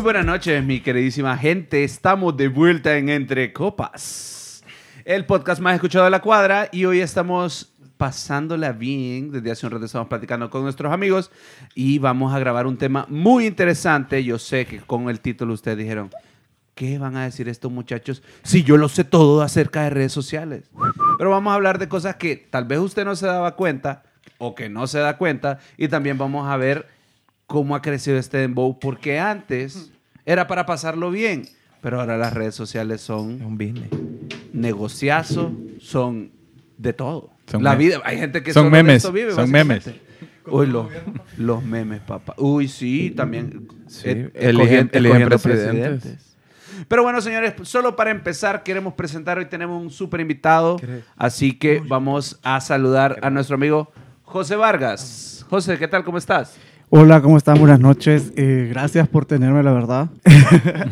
Muy buenas noches, mi queridísima gente. Estamos de vuelta en Entre Copas, el podcast más escuchado de la cuadra. Y hoy estamos pasándola bien. Desde hace un rato estamos platicando con nuestros amigos y vamos a grabar un tema muy interesante. Yo sé que con el título ustedes dijeron, ¿qué van a decir estos muchachos si yo lo sé todo acerca de redes sociales? Pero vamos a hablar de cosas que tal vez usted no se daba cuenta o que no se da cuenta y también vamos a ver cómo ha crecido este dembow porque antes era para pasarlo bien, pero ahora las redes sociales son un business. negociazo, son de todo. Son la vida, hay gente que son solo de memes, esto vive, son memes. Uy, los, los memes, papá. Uy, sí, también. Sí, eh, eligen- escogiendo- eligen escogiendo presidentes. Pero bueno, señores, solo para empezar, queremos presentar, hoy tenemos un súper invitado, así que vamos a saludar a nuestro amigo José Vargas. José, ¿qué tal? ¿Cómo estás? Hola, ¿cómo están? Buenas noches. Eh, gracias por tenerme, la verdad.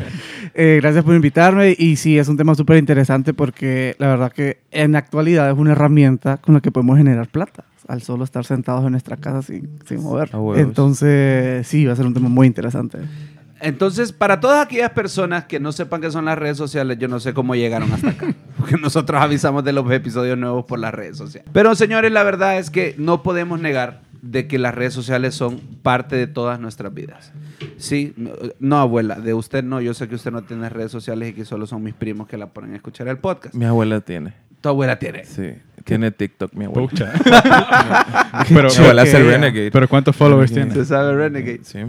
Eh, gracias por invitarme. Y sí, es un tema súper interesante porque la verdad que en la actualidad es una herramienta con la que podemos generar plata al solo estar sentados en nuestra casa sin, sin mover. Entonces, sí, va a ser un tema muy interesante. Entonces, para todas aquellas personas que no sepan qué son las redes sociales, yo no sé cómo llegaron hasta acá. Porque nosotros avisamos de los episodios nuevos por las redes sociales. Pero, señores, la verdad es que no podemos negar de que las redes sociales son parte de todas nuestras vidas. Sí, no, abuela, de usted no. Yo sé que usted no tiene redes sociales y que solo son mis primos que la ponen a escuchar el podcast. Mi abuela tiene. Tu abuela tiene. Sí. Tiene TikTok, mi abuela. Pucha. pero, Mi abuela el. Renegade. pero ¿cuántos followers tiene? ¿Usted sabe Renegade? Sí.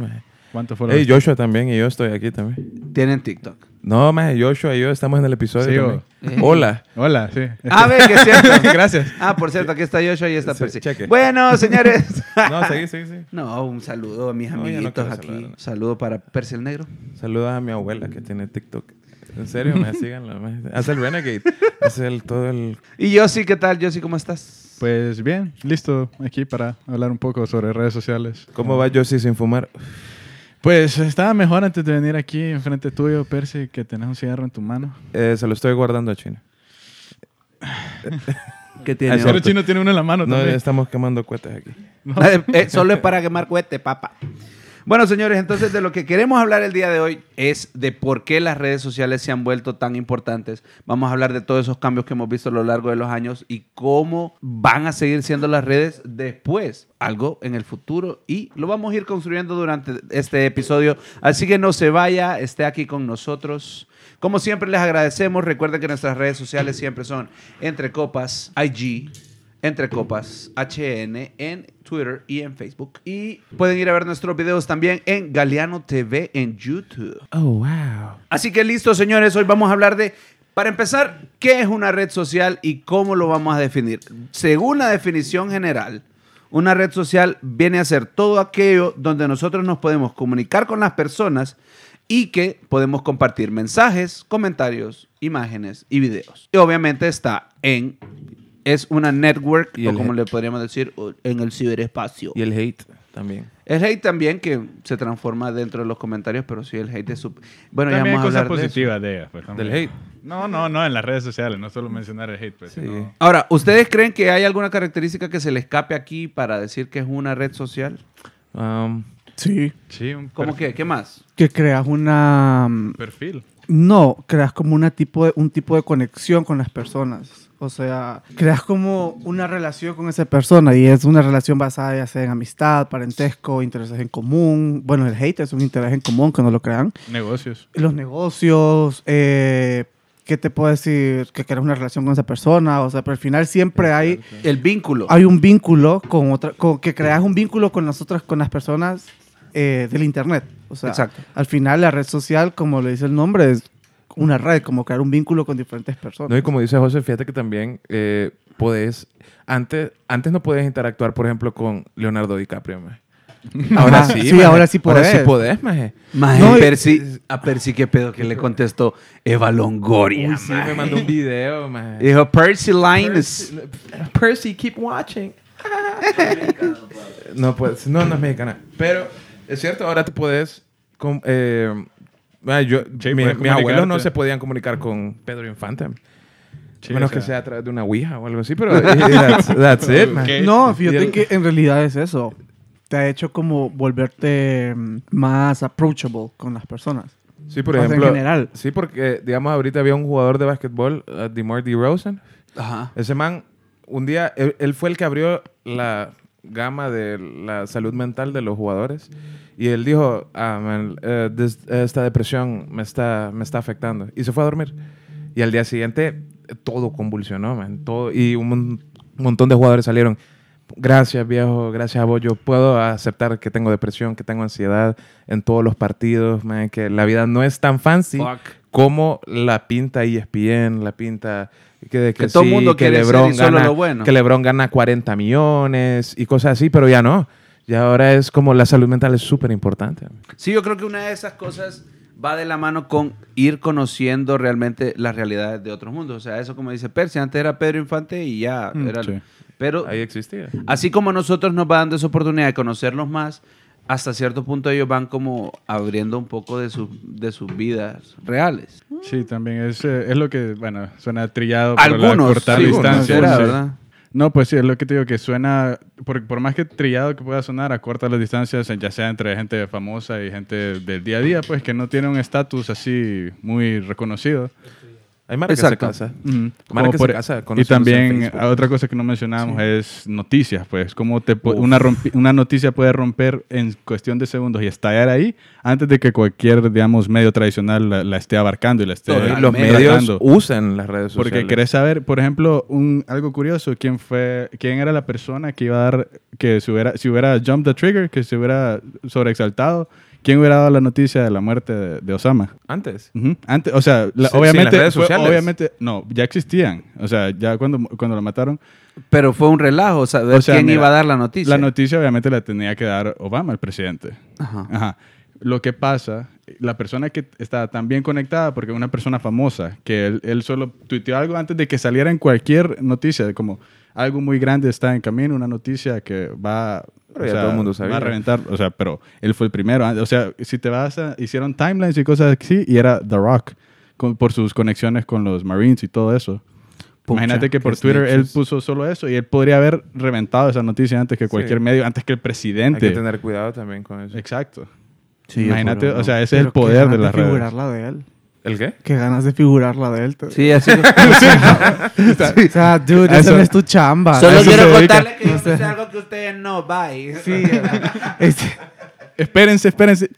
¿Cuántos followers Hey, Joshua también y yo estoy aquí también. Tienen TikTok. No, maje, Joshua y yo estamos en el episodio Sí. Eh. Hola. Hola, sí. Ah, ve, que es cierto. Gracias. Ah, por cierto, aquí está Joshua y está Sí, Percy. cheque. Bueno, señores. No, seguí, seguí, seguí. No, un saludo a mis No, ya no amiguitos aquí. saludar, no. Saludo para Percy el Negro. Saluda a mi abuela que tiene TikTok. En serio, me maje. Hace el Renegade. Hace el, todo el... Y yo sí, ¿qué tal? Yo sí, ¿cómo estás? Pues bien, listo aquí para hablar un poco sobre redes sociales. ¿Cómo va Josie sin fumar? Pues estaba mejor antes de venir aquí enfrente tuyo, Percy, que tenés un cigarro en tu mano. Eh, se lo estoy guardando a China. ¿Qué tiene? sí, Pero otro. Chino tiene uno en la mano No, también. estamos quemando cohetes aquí. Eh, eh, solo es para quemar cohete, papa. Bueno, señores, entonces de lo que queremos hablar el día de hoy es de por qué las redes sociales se han vuelto tan importantes. Vamos a hablar de todos esos cambios que hemos visto a lo largo de los años y cómo van a seguir siendo las redes después, algo en el futuro y lo vamos a ir construyendo durante este episodio. Así que no se vaya, esté aquí con nosotros. Como siempre les agradecemos, recuerden que nuestras redes sociales siempre son Entre Copas IG, Entre Copas HN en Twitter y en Facebook. Y pueden ir a ver nuestros videos también en Galeano TV en YouTube. Oh, wow. Así que listo, señores, hoy vamos a hablar de, para empezar, qué es una red social y cómo lo vamos a definir. Según la definición general, una red social viene a ser todo aquello donde nosotros nos podemos comunicar con las personas y que podemos compartir mensajes, comentarios, imágenes y videos. Y obviamente está en, es una network, Y o como hate. le podríamos decir, en el ciberespacio. Y el hate también. El hate también que se transforma dentro de los comentarios, pero sí, el hate es su... Bueno, También ya hay vamos a cosas hablar de positivas de ellas. por ejemplo. Del hate. No, no, no, en las redes sociales, no solo mencionar el hate. Pues, Sí. sino- Ahora, ¿ustedes creen que hay alguna característica que se le escape aquí para decir que es una red social? Um, Sí. Sí, un ¿Cómo perfil. que? ¿Qué más? Que creas una... perfil. No, creas como una tipo de, un tipo de conexión con las personas. O sea, creas como una relación con esa persona y es una relación basada ya sea en amistad, parentesco, intereses en común. Bueno, el hate es un interés en común, que no lo crean. Negocios. Los negocios, eh, ¿qué te puedo decir? Que creas una relación con esa persona. O sea, pero al final siempre hay, El vínculo. hay un vínculo con otra, con, que creas un vínculo con las otras, con las personas eh, del internet. O sea, Exacto. al final la red social, como le dice el nombre, es una red, como crear un vínculo con diferentes personas. no, y como dice José, fíjate que también eh, podés... Antes, antes no podías interactuar, por ejemplo, con Leonardo DiCaprio, maje. Ahora Ajá, sí, sí, maje. ahora sí Ahora sí podés. podés, maje. Maje, No, y- Percy- a Percy, ¿qué pedo? Que le contestó Eva Longoria. Uy, sí, me mandó un video, maje. Dijo, Percy Lines. Percy, Percy, keep watching. no, pues, no, no es mexicana. Pero es cierto, ahora te puedes... eh, ah, yo, Sí, mi- mis abuelos no se podían comunicar con Pedro Infante. Sí, menos o sea, que sea a través de una ouija o algo así, pero that's, that's it, man. No, fíjate el- que en realidad es eso. te ha hecho como volverte mm, más approachable con las personas. Sí, por O sea, en ejemplo. general. Sí, porque, digamos, ahorita había un jugador de básquetbol, uh, DeMar DeRozan. Ajá. Ese man, un día, él, él fue el que abrió la gama de la salud mental de los jugadores. Y él dijo, ah, man, eh, esta depresión me está, me está afectando. Y se fue a dormir. Y al día siguiente, todo convulsionó, man. Todo, y un, mon- un montón de jugadores salieron. Gracias, viejo. Gracias a vos. Yo puedo aceptar que tengo depresión, que tengo ansiedad en todos los partidos, man. Que la vida no es tan fancy Fuck. como la pinta ESPN, la pinta que, Que todo sí, mundo que quiere ser LeBron y solo gana, lo bueno. que LeBron gana 40 millones y cosas así, pero ya no. Ya ahora es como la salud mental es súper importante. Sí, yo creo que una de esas cosas va de la mano con ir conociendo realmente las realidades de otros mundos. O sea, eso como dice Percy, antes era Pedro Infante y ya Mm, era... sí. Pero Ahí existía. así como nosotros nos va dando esa oportunidad de conocerlos más, hasta cierto punto ellos van como abriendo un poco de, sus de sus vidas reales. Sí, también es, eh, es lo que, bueno, suena trillado. pero la Algunos, cortar sí, distancia. será, sí. ¿verdad? No, pues sí, es lo que te digo, que suena, por, por más que trillado que pueda sonar, acorta las distancias, ya sea entre gente famosa y gente del día a día, pues que no tiene un estatus así muy reconocido. Hay que Exacto. se casa. Como que por- se casa y conociéndose en también otra cosa que no mencionábamos es noticias, pues cómo te una, una noticia puede romper en cuestión de segundos y estallar ahí antes de que cualquier, digamos, medio tradicional la, la esté abarcando y la esté Y los Totalmente. medios usan las redes sociales. Porque querés saber, por ejemplo, un, algo curioso, quién fue, quién era la persona que iba a dar, que si hubiera, si hubiera jumped the trigger, que se hubiera sobreexaltado, quién hubiera dado la noticia de la muerte de, de Osama. Antes. Ujú. Antes, o sea, la- Sí, sin obviamente, las redes fue- sociales. obviamente, no, ya existían. O sea, ya cuando, cuando lo mataron, Pero fue un relajo, O sea, quién mira, iba a dar la noticia. la noticia obviamente la tenía que dar Obama, el presidente. Ajá. Ajá. Lo que pasa, la persona que estaba tan bien conectada, porque es una persona famosa, que él, él solo tuiteó algo antes de que saliera en cualquier noticia, de como algo muy grande está en camino, una noticia que va, Pero ya todo el mundo sabía. va a reventar, o sea, pero él fue el primero. O sea, si te vas a, hicieron timelines y cosas así, y era The Rock, con- por sus conexiones con los Marines y todo eso. Pucha, Imagínate que por Twitter él snitches. puso solo eso y él podría haber reventado esa noticia antes que cualquier Sí. medio, antes que el Hay presidente. que tener cuidado también con eso. Exacto. Sí, Imagínate, o sea, ese es el poder de redes. figurarla de él. ¿El qué? Qué ganas de figurarla de él. te- Sí, así O sea, dude, Eso- no es tu chamba. Solo quiero contarle que yo sé algo que ustedes no bye. Sí. este- Espérense, espérense.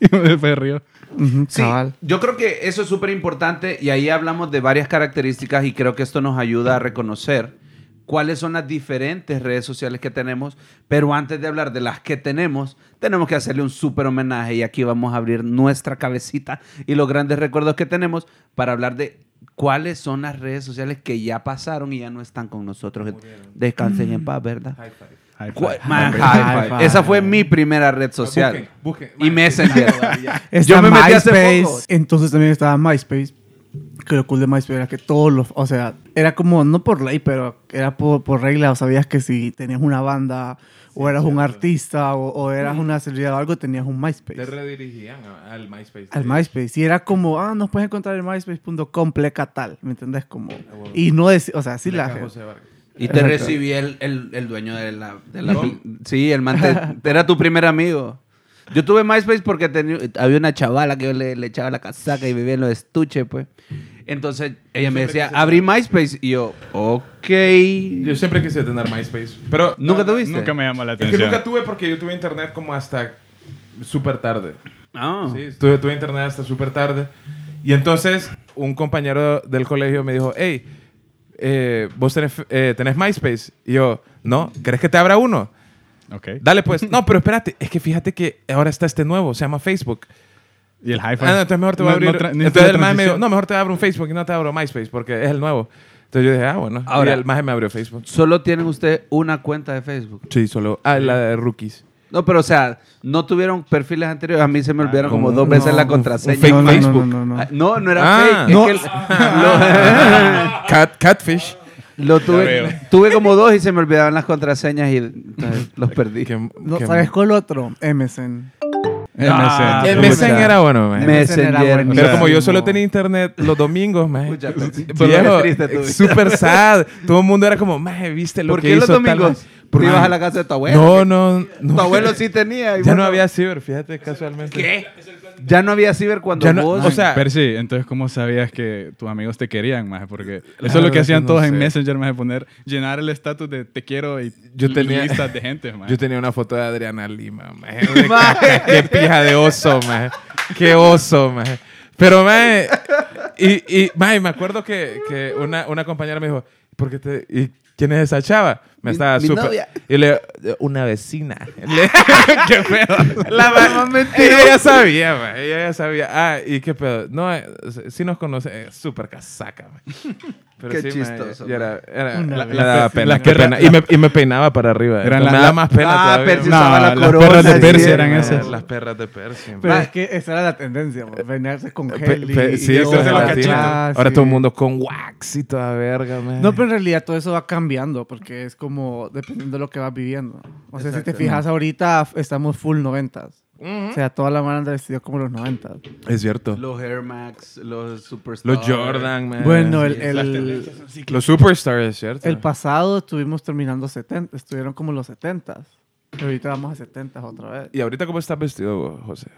Después río. Ujú, Sí, cabal. yo creo que eso es súper importante y ahí hablamos de varias características y creo que esto nos ayuda a reconocer cuáles son las diferentes redes sociales que tenemos, pero antes de hablar de las que tenemos, tenemos que hacerle un súper homenaje y aquí vamos a abrir nuestra cabecita y los grandes recuerdos que tenemos para hablar de cuáles son las redes sociales que ya pasaron y ya no están con nosotros. Descansen en paz, ¿verdad? High ¿Cuál- five. Man, High high five. five. Esa fue mi primera red social. Busquen, busquen. Y Messenger. Yo me metí hace MySpace. poco. Entonces también estaba MySpace. Que lo cool de MySpace era que todos los... O sea, era como, no por ley, pero era por, por regla. O sabías que si tenías una banda, o eras un artista, o, o eras una celebridad o algo, tenías un Te MySpace. redirigían a- al MySpace. Al MySpace. Y era como, ah, nos puedes encontrar en myspace.com, pleca tal. ¿Me entendés? Como... huevo. Y no decir... O sea, sí la... José. Y te Exacto. recibí el, el, el dueño de la... de la- sí, el man te- era tu primer amigo. Yo tuve MySpace porque tenía, había una chavala que yo le, le echaba la casaca y vivía en los estuches, pues. Entonces ella me decía, abrí MySpace. Y yo, ok. Yo siempre quise tener MySpace. Pero ¿Nunca tuviste? Nunca me llamó la Es que atención. nunca tuve porque yo tuve internet como hasta súper tarde. Ah. Sí, tuve, tuve internet hasta súper tarde. Y entonces un compañero del colegio me dijo, hey, eh, vos tenés, eh, tenés MySpace. Y yo, no, ¿querés que te abra uno? Ok. Dale pues. No, pero espérate, es que fíjate que ahora está este nuevo, se llama Facebook. Y el high Ah, no, entonces mejor te voy a No- abrir. no tra- ni entonces el me dijo, transición. no, mejor te abro un Facebook y no te abro MySpace porque es el nuevo. Entonces yo dije, ah, bueno. Ahora- y el maje me abrió Facebook. Solo tienen usted una cuenta de Facebook. Sí, solo. Ah, la de rookies. No, pero o sea, no tuvieron perfiles anteriores. A mí se me olvidaron como dos veces No, la contraseña. un fake no, Facebook. No, no, no, no. Ah, No, no era Ah. fake. No. Es que el- Cat, catfish. lo, lo tuve, tuve como dos y se me olvidaban las contraseñas y entonces los perdí. No, que- ¿Sabes cuál otro? MSN. Ah. El Pucha. MSN era bueno, man. Me- MSN era Messenger. buenísimo. Pero como yo solo tenía internet los domingos, man. Super sad. Todo el mundo era como, man, viste lo ¿Por que qué los hizo tal domingos? man?" Tú ibas a la casa de tu abuelo. No, no, no. Tu abuelo sí tenía. y Ya no había ciber, fíjate, casualmente. ¿Qué? Ya no había ciber cuando Ya no- vos... o sea- Pero sí, entonces, ¿cómo sabías que tus amigos te querían, más? Porque eso es lo que hacían que no todos en. Messenger, más poner, llenar el estatus de te quiero y Yo tenía- listas de gente, más. Yo tenía una foto de Adriana Lima, de caca, Qué pija de oso, maje. Qué oso, maje. Pero, maje, y, y me acuerdo que, que una, una compañera me dijo, ¿por qué te, ¿y quién es esa chava? Me Mi- estaba mi súper... novia. Y le una vecina. Le- ¿Qué pedo? La ma- ella ya sabía, maje, ella ya sabía. Ah, ¿y qué pedo? No, eh, sí nos conoce, es súper casaca, maje. Pero Qué sí, chistoso, ya era, era- la- me daba Las pena, que qué pena. Y, me, y me peinaba para arriba. Eran me las- daba más pena Ah, todavía. Percy No, la las corona. perras de Percy sí, eran man. esas. Las perras de Percy. Pero Ma- es que esa era la tendencia, bañarse con gel. y- pe- y sí, se lo eso. gelatina. Ah, Ahora todo el mundo con wax y toda verga, man. No, pero en realidad todo eso va cambiando porque es como dependiendo de lo que vas viviendo. O sea, si te fijas ahorita estamos full noventas. O sea, toda la mano anda vestido como los noventas. Es cierto. Los Air Max, los Superstars. Los Jordan, man. Bueno, el, Sí, el, Los Superstars, es cierto. el pasado estuvimos terminando 70, estuvieron como los 70s. Pero ahorita vamos a 70 otra vez. ¿Y ahorita cómo estás vestido, José?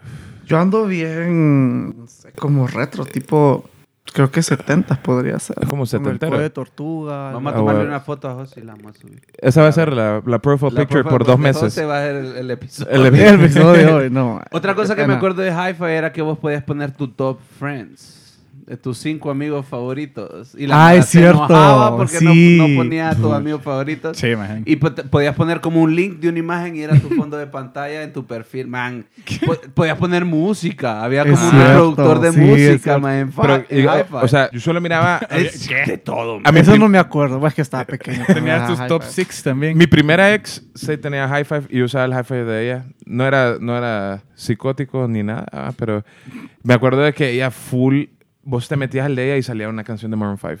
Yo ando bien, no sé, como retro, tipo, creo que 70 podría ser. Es como Con el setentero. cuello de tortuga. Vamos a tomarle una foto a José y la vamos a subir. Esa va a ser la, la profile La picture porfa, por dos meses. José va a ser el, el episodio. El episodio de hoy, no. Otra cosa que me acuerdo de Hi-Fi era que vos podías poner tu top friends. De tus cinco amigos favoritos. Y Ah, mara es se cierto, enojaba porque no- sí. no, ponía a tus amigos favoritos. Sí, man. Y te- podías poner como un link de una imagen y era tu fondo de pantalla en tu perfil, man. Po- podías poner música. Había Es como un cierto, productor de sí, música, man, Pero, y, Hi-Fi. o sea, yo solo miraba... es de todo. a mi, Eso no me acuerdo, pues, es que estaba pequeño. Tenías tus top six también. mi primera ex sí tenía high five y usaba el high five de ella. No era, no era psicótico ni nada, ah, pero me acuerdo de que ella full... Vos te metías al de ella y salía una canción de Maroon 5.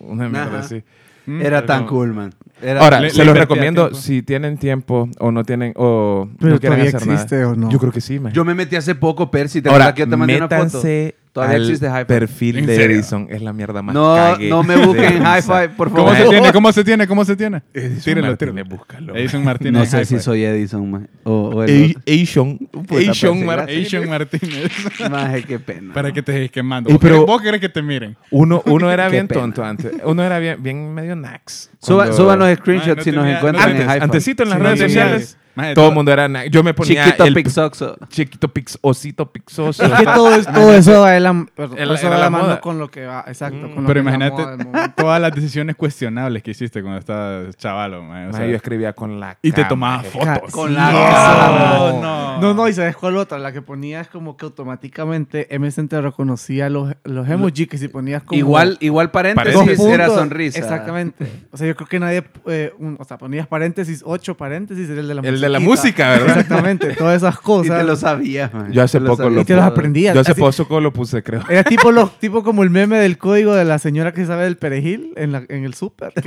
Una mierda así. Era tan como- cool, man. Era Ahora, Le- se le los invertía recomiendo tiempo. si tienen tiempo o no tienen o Pero no quieren todavía hacer existe nada. o no. Yo creo que sí, man. Yo me metí hace poco, Percy. ¿Te Ahora, acuerdas que yo te mandé una foto? métanse Todavía al existe Hi-Fi. perfil ¿En de serio? Edison. Es la mierda más No, cague no me busquen risa. Hi-Fi, por ¿Cómo favor. se tiene? ¿Cómo se tiene? ¿Cómo se tiene? Edison Tíralo, Martínez, tíralo. búscalo. Edison Martínez. No sé Hi-Fi. si soy Edison, man. O, o el A- otro. Asian. Puta, Asian parece Martínez. Asian Martínez. Maje, qué pena. Para que te estés quemando. ¿Vos, pero- querés, vos querés que te miren? Uno, uno era Qué bien pena. tonto antes. Uno era bien, bien medio nax. Suba, Cuando- suban los screenshots no si nos tenía- encuentran Antes, en Hi-Fi. antesito en las Sí, redes tenía- sociales. Todo el mundo era. Yo me ponía Chiquito el Pixoxo. chiquito pix, osito pixoso. Es que todo, es- todo eso va de la, eso va mano con lo que va. Exacto. Mm. con Pero imagínate todas las decisiones cuestionables que hiciste cuando estabas chavalo, man. O sea, yo escribía con la y te tomabas fotos. Con la cara. no. No, no, y sabes cuál otra, la que ponías como que automáticamente MSN te reconocía los, los emojis que si ponías como Igual, igual paréntesis era sonrisa. Exactamente. O sea, yo creo que nadie, eh, un- o sea, ponías paréntesis, ocho paréntesis, era el de la El de la música, ¿verdad? Exactamente, todas esas Y cosas. te lo sabías, man. Yo hace Te poco sabías. lo y te los todo. aprendías. Yo hace Así- poco lo puse, creo. Era tipo, los, tipo como el meme del código de la señora que sabe del perejil en, la, en el súper.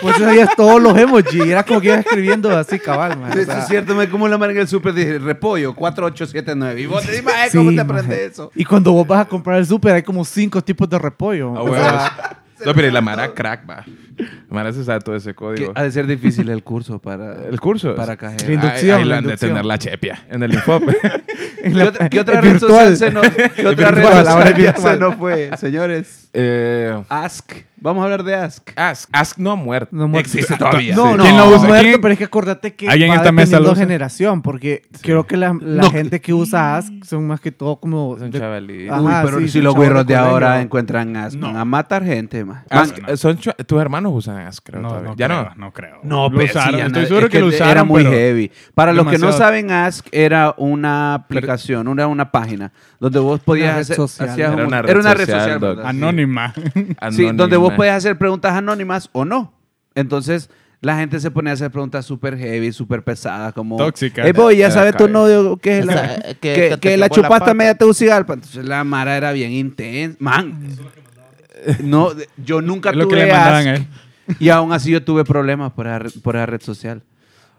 Pues sabías todos los emojis. y Era como que ibas escribiendo así, cabal, man. Sí, O sí, sea, es cierto, me como la marca en el súper dije repollo 4879. Y vos te dices, "Maje, ¿cómo sí, te aprendes eso? Y cuando vos vas a comprar el súper, hay como cinco tipos de repollo. Ah, O huevos. sea, No, pero y la Mara crack, va. La Mara se sabe todo ese código. ha de ser difícil el curso para, El curso. para La cajero. inducción, Ahí, ahí la han de tener la chepia en el Infop. ¿Qué, la- otra- qué otra red social se nos, qué otra red social se nos fue? Señores, eh, Ask. Vamos a hablar de Ask. Ask. Ask no ha muerto. No muerto. Existe todavía. No, no, ¿Quién lo no, usa? muerto, ¿Quién? pero es que acordate que ¿Alguien en va esta mesa lo usa? generación, porque creo que la, la No. gente que usa Ask son más que todo como... Son de- chavalitos. Uy, pero sí, si los güeros de ahora encuentran Ask, van a matar gente, man. Ask, no. eh, son tus hermanos usan Ask, creo. No, todavía. no ya creo, no. no creo. No, pero sí, Estoy seguro es que, lo usaron, Era muy heavy. Para los que no saben, Ask era una aplicación, era una página donde vos podías hacer. social. una red era una red social, Anónima. Sí, donde vos podías hacer preguntas anónimas o no. Entonces, la gente se ponía a hacer preguntas súper heavy, súper pesadas, como... Tóxicas. Hey, boy, ya sabes tu novio que es la... que- que, que que te la chupó la chupaste pata. a media Tegucigalpa. Entonces, la Mara era bien intensa. Man, no, yo nunca Es lo que tuve le mandaban Ask, a él. y aún así yo tuve problemas por esa, red- por esa red social.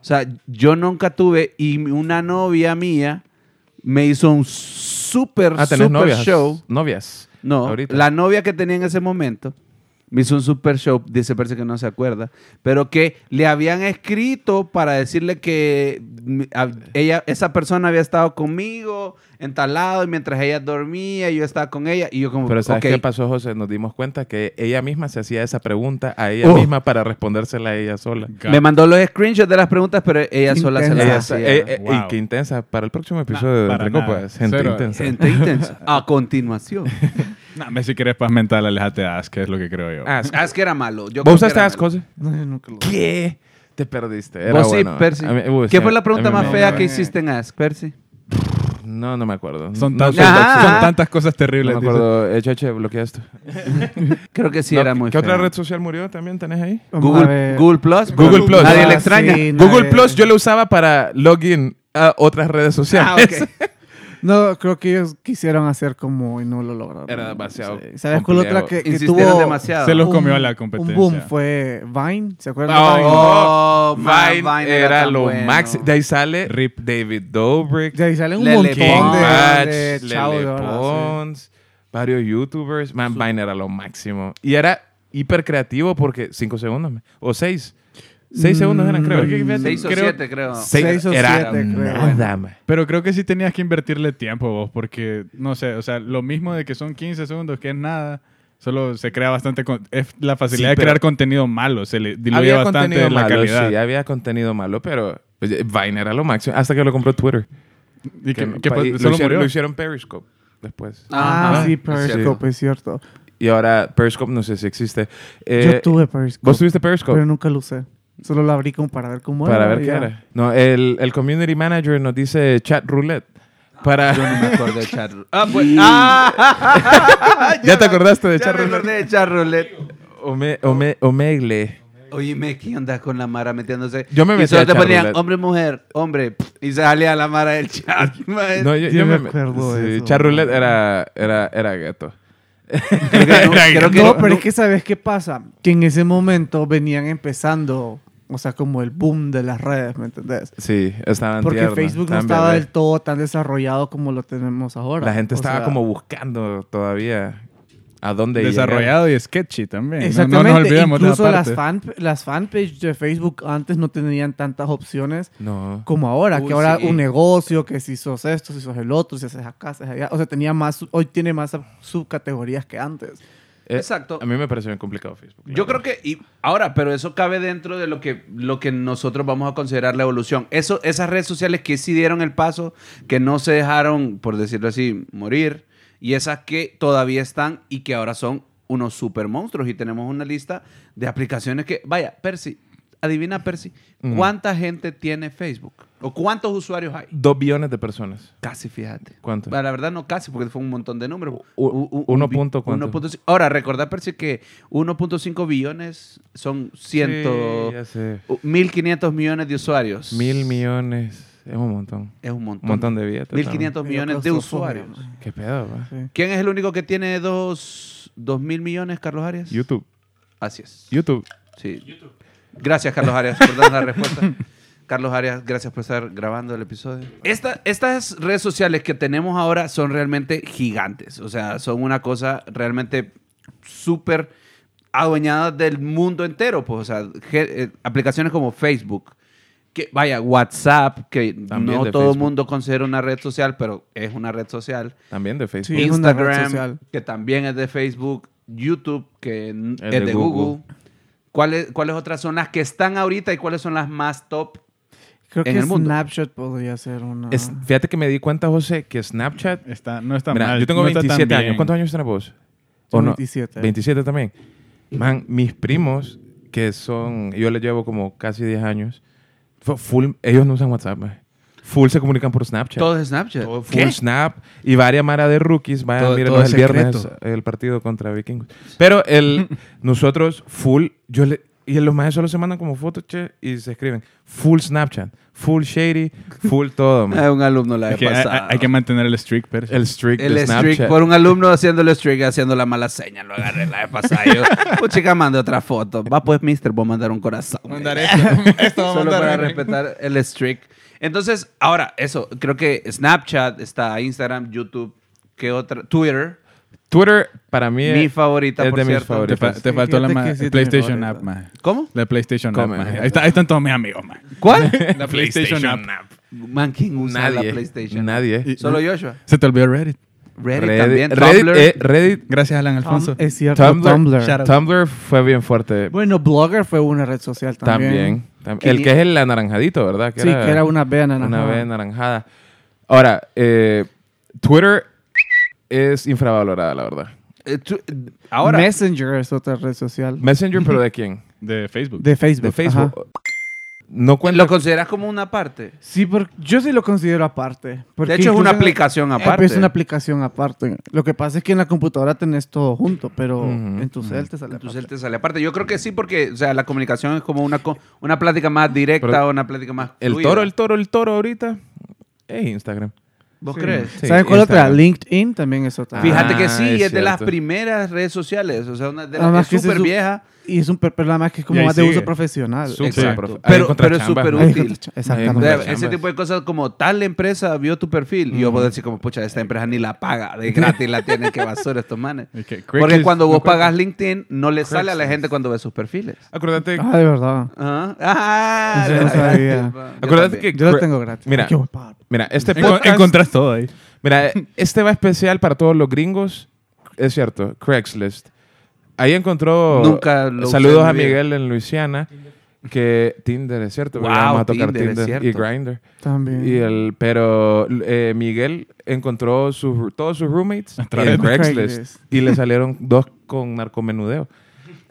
O sea, yo nunca tuve y una novia mía me hizo un súper, Ah, súper novias. show. Novias. No, Ahorita. la novia que tenía en ese momento me hizo un super show, dice Percy que no se acuerda, pero que le habían escrito para decirle que ella, esa persona había estado conmigo en tal lado y mientras ella dormía yo estaba con ella y yo como, Pero ¿sabes ok, qué pasó, José? Nos dimos cuenta que ella misma se hacía esa pregunta a ella Oh. misma para respondérsela a ella sola. me mandó los screenshots de las preguntas, pero ella sola se las hacía. eh, eh, Wow. Y qué intensa. Para el próximo episodio de Entre. Copas, gente Cero. intensa. Gente intensa. A continuación. No, me si quieres paz mental, alejate de Ask, es lo que creo yo. Ah, Ask era malo. Yo ¿Vos usaste Ask. José? No, yo nunca lo- ¿Qué? Te perdiste. Era Vos sí, bueno. Percy. A mí- uy, ¿Qué sí, fue la pregunta más me- fea no, que hiciste en Ask, Percy? No, no me acuerdo. son, No, Ajá. son tantas cosas no terribles. me dice. acuerdo. Eh, Cheche, bloquea esto. Creo que sí No, era muy ¿Qué otra red social murió también tenés ahí? Google, Plus. Google Plus. Nadie Ah, le extraña. sí, Google nadie- Plus yo lo usaba para login a otras redes Ah, sociales. No, creo que ellos quisieron hacer como y no lo lograron. Era demasiado Sí. ¿Sabes cuál otra que, que tuvo demasiado. Se los un- comió la competencia. Un boom fue Vine, ¿se acuerdan Oh, de Vine? Oh, Vine, Vine era, tan lo bueno. máximo. De ahí sale Rip. David Dobrik, De ahí salen un Lele montón de, Patch, de chavos Lele. Pons, varios youtubers. Man, Vine era lo máximo. Y era hiper creativo porque cinco segundos o seis. Seis Mm, segundos eran, creo. porque fíjate, Seis o Creo- siete, creo. Seis, Seis o era siete, creo. nada, man. Pero creo que sí tenías que invertirle tiempo vos, porque, no sé, o sea, lo mismo de que son 15 segundos, que es nada, solo se crea bastante... con- Es la facilidad Sí, de pero- crear contenido malo, se le diluye Había bastante contenido la malo, calidad. sí, había contenido malo, pero pues, Vine era lo máximo. Hasta que lo compró Twitter. ¿Y Que- que, pa- pues, lo, solo hicieron, murió? lo hicieron Periscope después. Ah, Ajá. sí, Es Periscope, es cierto. Y ahora Periscope no sé si existe. Eh, Yo tuve Periscope, ¿Vos tuviste Periscope? pero nunca lo usé. Solo lo abrí como para ver cómo era. Para ver y qué ya. era. No, el, el community manager nos dice chat roulette. Para... Yo no me acordé de chat roulette. Ah, pues. ¡Ah! ¿Ya te acordaste de Ya chat me roulette? acordé de chat roulette. Ome, ome, omegle. Oye, me ¿qué onda con la Mara metiéndose? Yo me y metí solo a te ponían roulette. hombre, mujer, hombre. Y salía la Mara del chat. No, yo, Yo yo me me acuerdo de sí, eso. Chat roulette era, era, era gueto. Creo que no- creo que no, no- pero es que ¿sabes qué pasa? Que en ese momento venían empezando, o sea, como el boom de las redes, ¿me entendés? Sí, estaban Porque Facebook no estaba del todo tan desarrollado como lo tenemos ahora. La gente O estaba sea, como buscando todavía a dónde Desarrollado y sketchy también. No- Exactamente. No, nos olvidemos de Incluso las, parte. fan, las fanpages de Facebook antes no tenían tantas opciones. No. como ahora. Uy, que ahora sí. un negocio, que si sos esto, si sos el otro, si haces acá, si haces allá. O sea, tenía más, hoy tiene más sub- subcategorías que antes. Eh, Exacto. A mí me pareció bien complicado Facebook. Yo creo que, y ahora, pero eso cabe dentro de lo que, lo que nosotros vamos a considerar la evolución. Eso, esas redes sociales que sí dieron el paso, que no se dejaron, por decirlo así, morir, y esas que todavía están y que ahora son unos super monstruos. Y tenemos una lista de aplicaciones que, vaya, Percy, adivina Percy, Mm. ¿cuánta gente tiene Facebook? ¿O cuántos usuarios hay? Dos billones de personas. Casi, fíjate. ¿Cuánto? Bueno, la verdad no casi, porque fue un montón de números. U- U- u- uno un punto cuánto. 1.5. Ahora, recordar, Percy, que 1.5 billones son 100, Sí, ya sé. u- 1.500 millones de usuarios. Mil millones. Es un montón. Es un montón. Un montón de billetes. 1.500 Medio millones de usuarios. ¿Qué pedo? Sí. ¿Quién es el único que tiene dos, dos mil millones, Carlos Arias? YouTube. Así es. YouTube. Sí. Gracias, Carlos Arias, por dar la respuesta. Carlos Arias, gracias por estar grabando el episodio. Esta- estas redes sociales que tenemos ahora son realmente gigantes. O sea, son una cosa realmente súper adueñada del mundo entero. Pues, o sea, eh, aplicaciones como Facebook, que vaya, WhatsApp, que También no de todo el Facebook. mundo considera una red social, pero es una red social. También de Facebook. Sí. es una red Instagram, social. que también es de Facebook, YouTube, que n- es, de de, Google. Google. ¿Cuáles, ¿Cuáles otras son las que están ahorita y cuáles son las más top? Creo En que el mundo. Snapchat podría ser una... Es- fíjate que me di cuenta, José, que Snapchat. Está, no está Mira, mal. yo tengo no está tan 27 años. bien. ¿Cuántos años tenés vos? ¿O no? 27. 27 también. Man, mis primos, que son. Yo les llevo como casi 10 años. fu- Full, ellos no usan WhatsApp, man. Full se comunican por Snapchat. Todo es Snapchat. Todo full ¿Qué? Snap y varias mara de rookies. Vayan, Todo- mírenos todo el viernes secreto. el partido contra Vikingos. Pero el, nosotros full, yo le, y los maestros solo se mandan como fotos, che, y se escriben full Snapchat, full shady, full todo, man. Un alumno la Hay que, hay, pasada. hay que mantener el streak, pero El streak el de streak, Snapchat. por un alumno haciendo el streak, haciendo la mala seña, lo agarré la vez pasada. Yo, pues chica, mande otra foto. Va pues, mister, voy a mandar un corazón. esto. esto va a Solo mandar para a- respetar el streak. Entonces, ahora, eso, creo que Snapchat, está Instagram, YouTube, ¿qué otra? Twitter. Twitter, para mí, Mi es, favorita, es por de mis cierto. Te, fa- faltó la fíjate sí PlayStation. App, man. ¿Cómo? La PlayStation App, man. Ahí, está- ahí están todos mis amigos, man. ¿Cuál? La PlayStation App. Man, ¿quién usa nadie. la PlayStation? Nadie. Y- Solo Joshua. Se te olvidó Reddit. Reddit, Reddit, también. Reddit, Tumblr. eh, Reddit, Gracias, Alan Alfonso. Es cierto, Tumblr. Tumblr. Tumblr fue bien fuerte. Bueno, Blogger fue una red social también. También. El que es el anaranjadito, ¿verdad? Sí, que era una vea una naranjada. vez naranjada. Ahora, eh, Twitter es infravalorada, la verdad. Eh, ahora, Messenger es otra red social. Messenger, pero ¿de quién? De Facebook. De Facebook. De Facebook. ajá. No cuenta. ¿lo consideras como una parte? Sí, porque yo sí lo considero aparte. porque De hecho, es una aplicación Eh, aparte. Es una aplicación aparte. Lo que pasa es que en la computadora tenés todo junto, pero Ujú, en tu cel te sale Entonces aparte. él te sale aparte. Yo creo que sí, porque o sea, la comunicación es como una, co- una plática más directa Pero o una plática más el toro, el toro, el toro ahorita es Instagram. ¿Vos Sí. crees? Sí, ¿Saben cuál otra? Instagram. LinkedIn también es otra. Fíjate que Ah, sí, es, es de las primeras redes sociales. O sea, una de las súper vieja. Y es un per- pero nada más que es como más de uso profesional. Exacto. Pero, pero es súper útil. Exactamente. ese tipo de cosas como tal empresa vio tu perfil y yo puedo decir como, pucha, esta empresa ni la paga, de gratis la tienen, que basura estos manes. Es que Porque cuando no vos cuenta. pagas LinkedIn, no le sale a la gente cuando ve sus perfiles. Acuérdate, Ah, de verdad. Ajá. Ah, Yo no sabía. acuérdate que Yo lo tengo gratis. Mira, mira, este podcast, Todo ahí. mira, este va especial para todos los gringos. Es cierto, Craigslist. Ahí encontró. Nunca lo Saludos a. Miguel en Luisiana. Que Tinder es cierto. Wow, vamos a tocar Tinder, Tinder, y. Grindr. También. Y el, pero eh, Miguel encontró sus, todos sus roommates en Craigslist, Craigslist. y le salieron dos con narcomenudeo.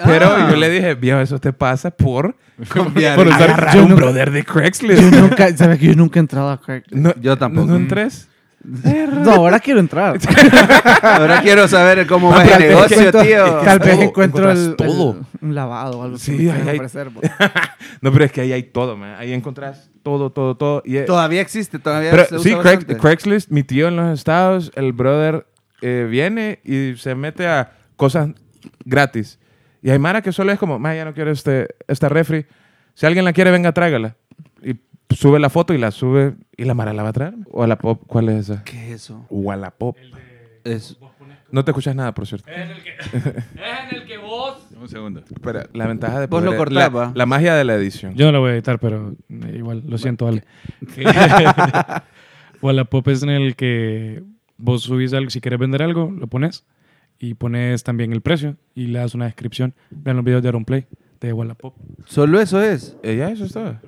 Pero Ah. yo le dije, viejo, eso te pasa por, Confiar por usar Agarrar- a yo un nunca- brother de Craigslist. Yo nunca, ¿sabes que yo nunca he entrado a Craigslist? No, Yo tampoco. ¿No entres? No, ahora quiero entrar. Ahora quiero saber cómo va el negocio, encuentro- tío. Tal vez encuentro el, todo. el- un lavado o algo Sí, que me quieran ahí hay- ofrecer, bo. No, pero es que ahí hay todo, man. Ahí encontrás todo, todo, todo. Y, Todavía existe, todavía pero se usa sí, Craig-. Craigslist, mi tío en los estados, el brother eh, viene y se mete a cosas gratis. Y hay Mara que solo es como, ma, ya no quiero este, esta refri. Si alguien la quiere, venga, tráigala. Y sube la foto y la sube. ¿Y la Mara la va a traer? ¿O a la pop? ¿Cuál es esa? ¿Qué es eso? O a la pop. Es- No te escuchas nada, por cierto. Es en el que vos. Un segundo. Pero la ventaja de Vos lo cortás, la, la magia de la edición. Yo no lo voy a editar, pero eh, igual, lo siento, Ale. Wallapop es en el que vos subís algo, si quieres vender algo, lo pones y pones también el precio y le das una descripción. Vean los videos de Aaron Play de Wallapop. Solo eso es. Eh, ya, eso está.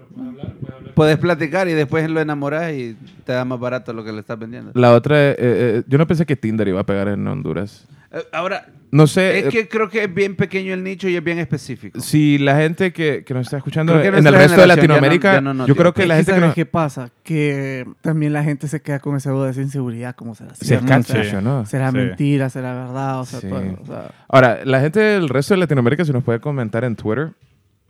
Puedes platicar y después lo enamoras y te da más barato lo que le estás vendiendo. La otra, eh, eh, yo no pensé que Tinder iba a pegar en Honduras. Eh, Ahora, No sé es eh, que creo que es bien pequeño el nicho y es bien específico. si la gente que, que nos está escuchando en el resto de generación ya no- Latinoamérica, ya no yo creo que la gente que ¿sabes no, qué pasa? Que también la gente se queda con esa duda de inseguridad, como será se será- ¿o ¿no? ¿Será Sí. mentira? ¿Será verdad? O sea, Sí. todo, o sea, Ahora, la gente del resto de Latinoamérica si nos puede comentar en Twitter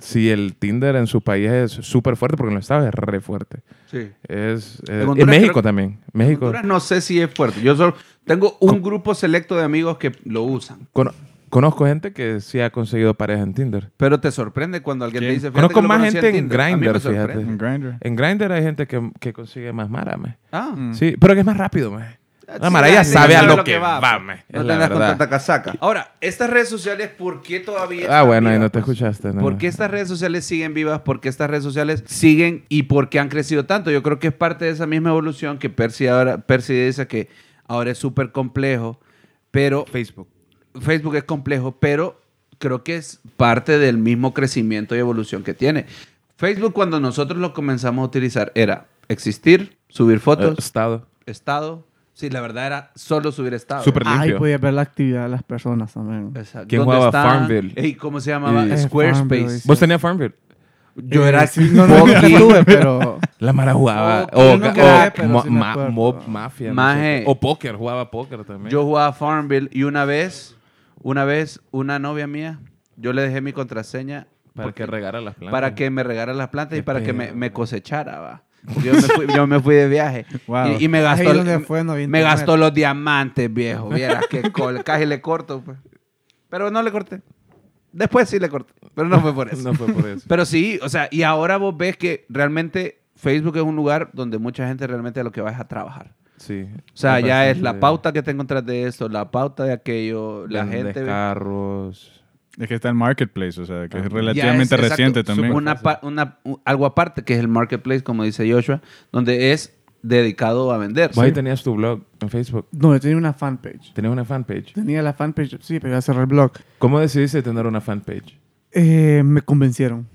si el Tinder en su país es súper fuerte, porque en los estados es re fuerte. Sí. Es, En en Honduras México creo- también. México. Honduras no sé si es fuerte. Yo solo tengo un grupo selecto de amigos que lo usan. Cono- conozco gente que sí ha conseguido pareja en Tinder. Pero te sorprende cuando alguien te dice. Conozco más gente en Tinder". A mí me Grindr, fíjate. En Grindr. En Grindr hay gente que, que consigue más mara, me. Ah. Mm. Sí, pero que es más rápido, me. La Sí, mara ya sabe a lo que va, va, pues. me. No tengas con tanta casaca. Ahora, estas redes sociales, ¿por qué todavía Ah, están bueno, ahí vivas, no te pues? escuchaste. no. ¿Por qué estas redes sociales siguen vivas? ¿Por qué estas redes sociales siguen y por qué han crecido tanto? Yo creo que es parte de esa misma evolución que Percy ahora Percy dice que ahora es súper complejo, pero Facebook. Facebook es complejo, pero creo que es parte del mismo crecimiento y evolución que tiene. Facebook cuando nosotros lo comenzamos a utilizar era existir, subir fotos, Eh, estado. estado. Sí, la verdad era solo subir estado. Súper ahí limpio. podías ver la actividad de las personas también. Exacto. ¿Quién ¿Dónde jugaba están? Farmville? Ey, ¿Cómo se llamaba? Y- Eh, Squarespace. Farmville, ¿Vos tenías Farmville? Yo Eh, era sí, no, no, nunca tuve, pero La Mara jugaba. O no ma- sí ma-. Mob Mafia. no Maje. sé. O póker, jugaba póker también. Yo jugaba Farmville y una vez, una vez, una novia mía, yo le dejé mi contraseña para porque- que regara las plantas. para que me regara las plantas y para que me, me cosechara, va. Yo me fui, yo me fui de viaje Wow. y, y me gastó, fue, no me gastó los diamantes, viejo. Vieras que col, casi le corto, pues. Pero no le corté. Después sí le corté, pero no fue por eso. No fue por eso. Pero sí, o sea, y ahora vos ves que realmente Facebook es un lugar donde mucha gente realmente a lo que va es a trabajar. Sí. O sea, ya es la pauta que tengo tras de esto, la pauta de aquello, la vendes gente... carros. Es que está el marketplace, o sea, que es Ah. Relativamente es, exacto, reciente también. Una, algo aparte que es el marketplace, como dice Joshua, donde es dedicado a vender. Vos ahí tenías tu blog en Facebook. No, yo tenía una fanpage. Tenías una fanpage. Tenía la fanpage, sí, pero ya cerré el blog. ¿Cómo decidiste tener una fanpage? Eh, me convencieron.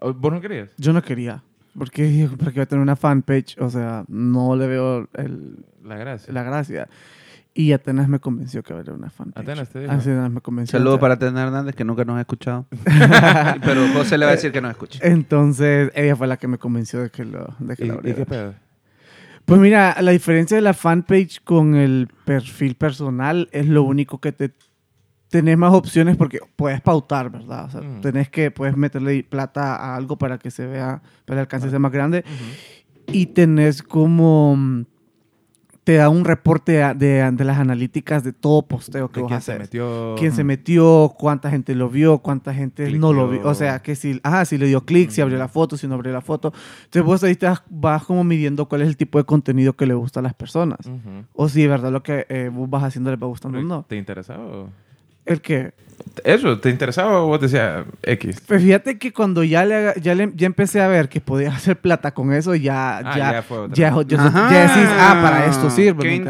¿O- ¿Vos no querías? Yo no quería. Porque ¿para qué voy a tener una fanpage? O sea, no le veo el- La gracia. la gracia. Y Atenas me convenció que había una fanpage. Atenas te dijo. Atenas me convenció. Saludos O sea, para Tena Hernández, que nunca nos ha escuchado. Pero José le va a decir que nos escuche. Entonces, ella fue la que me convenció de que lo de que ¿Y, lo y qué pedo? Pues mira, la diferencia de la fanpage con el perfil personal es lo único que te tenés más opciones porque puedes pautar, ¿verdad? O sea, Mm. tenés que puedes meterle plata a algo para que se vea, para el alcance sea más grande y tenés como te da un reporte de, de las analíticas de todo posteo que ¿De vos quién se haces. metió? quién se metió, cuánta gente lo vio, cuánta gente no lo vio. O sea, que si, ajá, si le dio clic, si abrió la foto, si no abrió la foto. Entonces vos ahí te vas, vas como midiendo cuál es el tipo de contenido que le gusta a las personas. O si de verdad lo que eh, vos vas haciendo les va gustando o no. ¿Te interesaba? o- El que... Eso, ¿te interesaba o vos decías X? Pues fíjate que cuando ya, le, ya, le- ya empecé a ver que podía hacer plata con eso, ya... Ah, ya, ya fue otra ya, decís, ah, para esto sirve.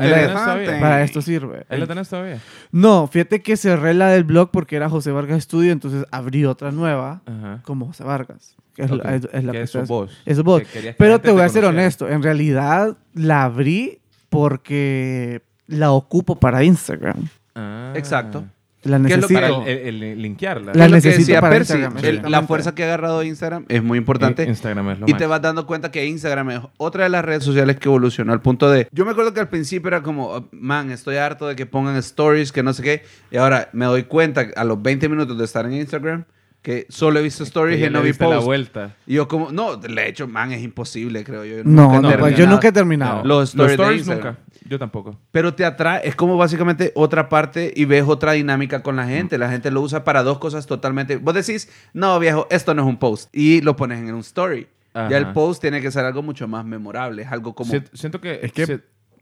Para esto sirve. ¿Ahí la tenés todavía? No, fíjate que cerré la del blog porque era José Vargas Studio, entonces abrí otra nueva Ajá. como José Vargas. Que es, Ok. es- es la Que es su voz. Es su voz. Que Pero te voy a ser honesto, en realidad la abrí porque la ocupo para Instagram. Ah. Exacto. La ¿Qué es lo que- necesito. Para el, el- el linkearla. La necesito para Percy, Instagram, el- la fuerza que ha agarrado Instagram es muy importante. Instagram es lo Y más. te vas dando cuenta que Instagram es otra de las redes sociales que evolucionó al punto de... Yo me acuerdo que al principio era como, "Oh, man, estoy harto de que pongan stories, que no sé qué. Y ahora me doy cuenta a los 20 minutos de estar en Instagram que solo he visto stories y no le vi diste la posts. vuelta. Y yo como, no, le he hecho, man, es imposible, creo yo. No, Nunca no, pues yo nunca he terminado. Los Los stories de nunca. Yo tampoco. Pero te atrae, es como básicamente otra parte y ves otra dinámica con la gente. La gente lo usa para dos cosas totalmente. Vos decís, no, viejo, esto no es un post. Y lo pones en un story. Ajá. Ya el post tiene que ser algo mucho más memorable. Es algo como. Si- siento que... Es que- si-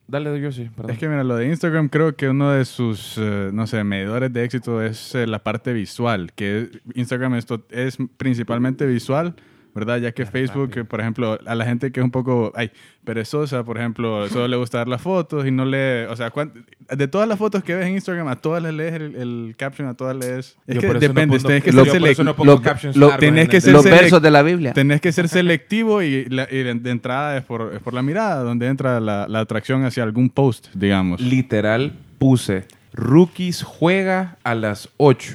Dale, yo sí, perdón. Es que mira, lo de Instagram creo que uno de sus, eh, no sé, medidores de éxito es eh, la parte visual, que Instagram esto es principalmente visual, ¿verdad? Ya que Facebook, que, por ejemplo, a la gente que es un poco, ay, perezosa, por ejemplo, solo le gusta dar las fotos y no lee, o sea, cuán- de todas las fotos que ves en Instagram, a todas les lees el, el caption, a todas lees... Es Yo que por eso no depende, tenés que ser no que ser los selec- versos de la Biblia. Tenés que ser selectivo y, la- y de, de entrada es por, es por la mirada, donde entra la, la atracción hacia algún post, digamos. Literal puse, Rookies juega a las 8.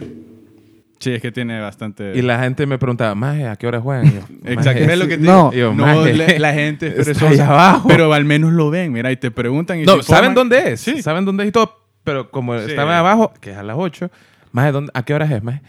Sí, es que tiene bastante... Y la gente me preguntaba, Maje, ¿a qué hora juegan? Yo, Exacto, "Maje, ¿ves lo que te No. Yo, no, la, la gente es está perezosa, ahí abajo. pero al menos lo ven, mira, y te preguntan y No, ¿saben forman- dónde es? Sí. ¿Saben dónde es y todo? Pero como Sí. estaba abajo, que es a las 8, Maje, ¿dónde- ¿a qué horas es, Maje?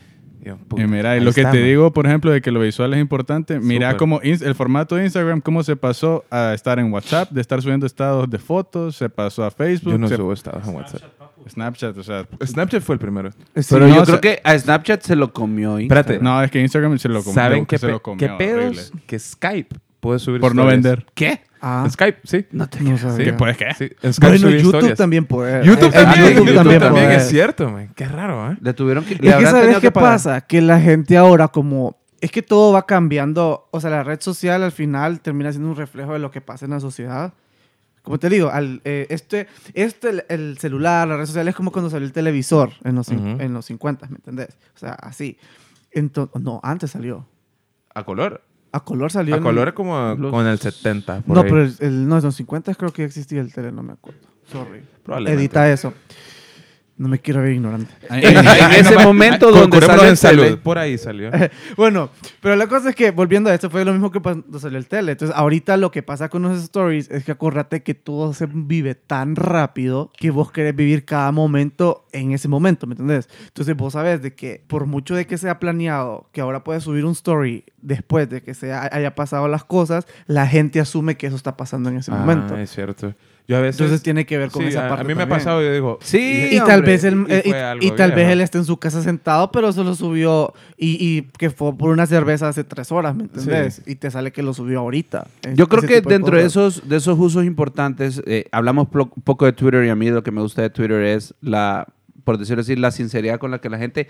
Y yo, puta, Y mira, y lo que está, te digo, por ejemplo, de que lo visual es importante, mira Súper. cómo el formato de Instagram, cómo se pasó a estar en WhatsApp, de estar subiendo estados de fotos, se pasó a Facebook, Yo no se- subo estados en WhatsApp. Snapchat, o sea... Snapchat fue el primero. Sí, Pero no, yo o creo sea- que a Snapchat se lo comió. Espérate. Instagram. No, es que Instagram se lo comió. ¿Saben que qué, se pe- lo comió, qué pedos? horrible. Que Skype puede subir Por no vender. ¿Qué? Ah, Skype, sí. No te no sabía. ¿Qué puedes qué? Sí, Skype Bueno, YouTube historias. también puede. YouTube En también, YouTube YouTube también también es cierto, man. Qué raro, ¿eh? Le tuvieron que. le Es que ¿sabes qué pasa? Que la gente ahora como... Es que todo va cambiando. O sea, la red social al final termina siendo un reflejo de lo que pasa en la sociedad. Como te digo, al, eh, este, este, el, el celular, la red social es como cuando salió el televisor en los, cin- Ujú. en los 50, ¿me entendés? O sea, así. Entonces, no, antes salió. A color. A color salió. A en- color es como los- con el 70. por No, ahí. pero el, el- no, en los 50 creo que existía el tele, no me acuerdo. Sorry. Edita eso. No me quiero ver ignorante. En, ese momento donde sale en el salud. tele, Por ahí salió. Bueno, pero la cosa es que, volviendo a esto, fue lo mismo que cuando salió el tele. Entonces, ahorita lo que pasa con los stories es que acuérdate que todo se vive tan rápido que vos querés vivir cada momento en ese momento, ¿me entendés? Entonces, vos sabes de que por mucho de que sea planeado, que ahora puedes subir un story después de que se ha- haya pasado las cosas, la gente asume que eso está pasando en ese Ah, momento. es cierto. Yo a veces... Entonces tiene que ver con Sí, esa a- parte A mí me ha pasado, yo digo... Sí, Y tal vez él, y eh, tal vez viejo. él esté en su casa sentado, pero se lo subió y, y que fue por una cerveza hace tres horas, ¿me entendés? Y te sale que lo subió ahorita. Es- Yo creo que de dentro de esos, de esos usos importantes, eh, hablamos un poco de Twitter y a mí lo que me gusta de Twitter es la, por decirlo así, la sinceridad con la que la gente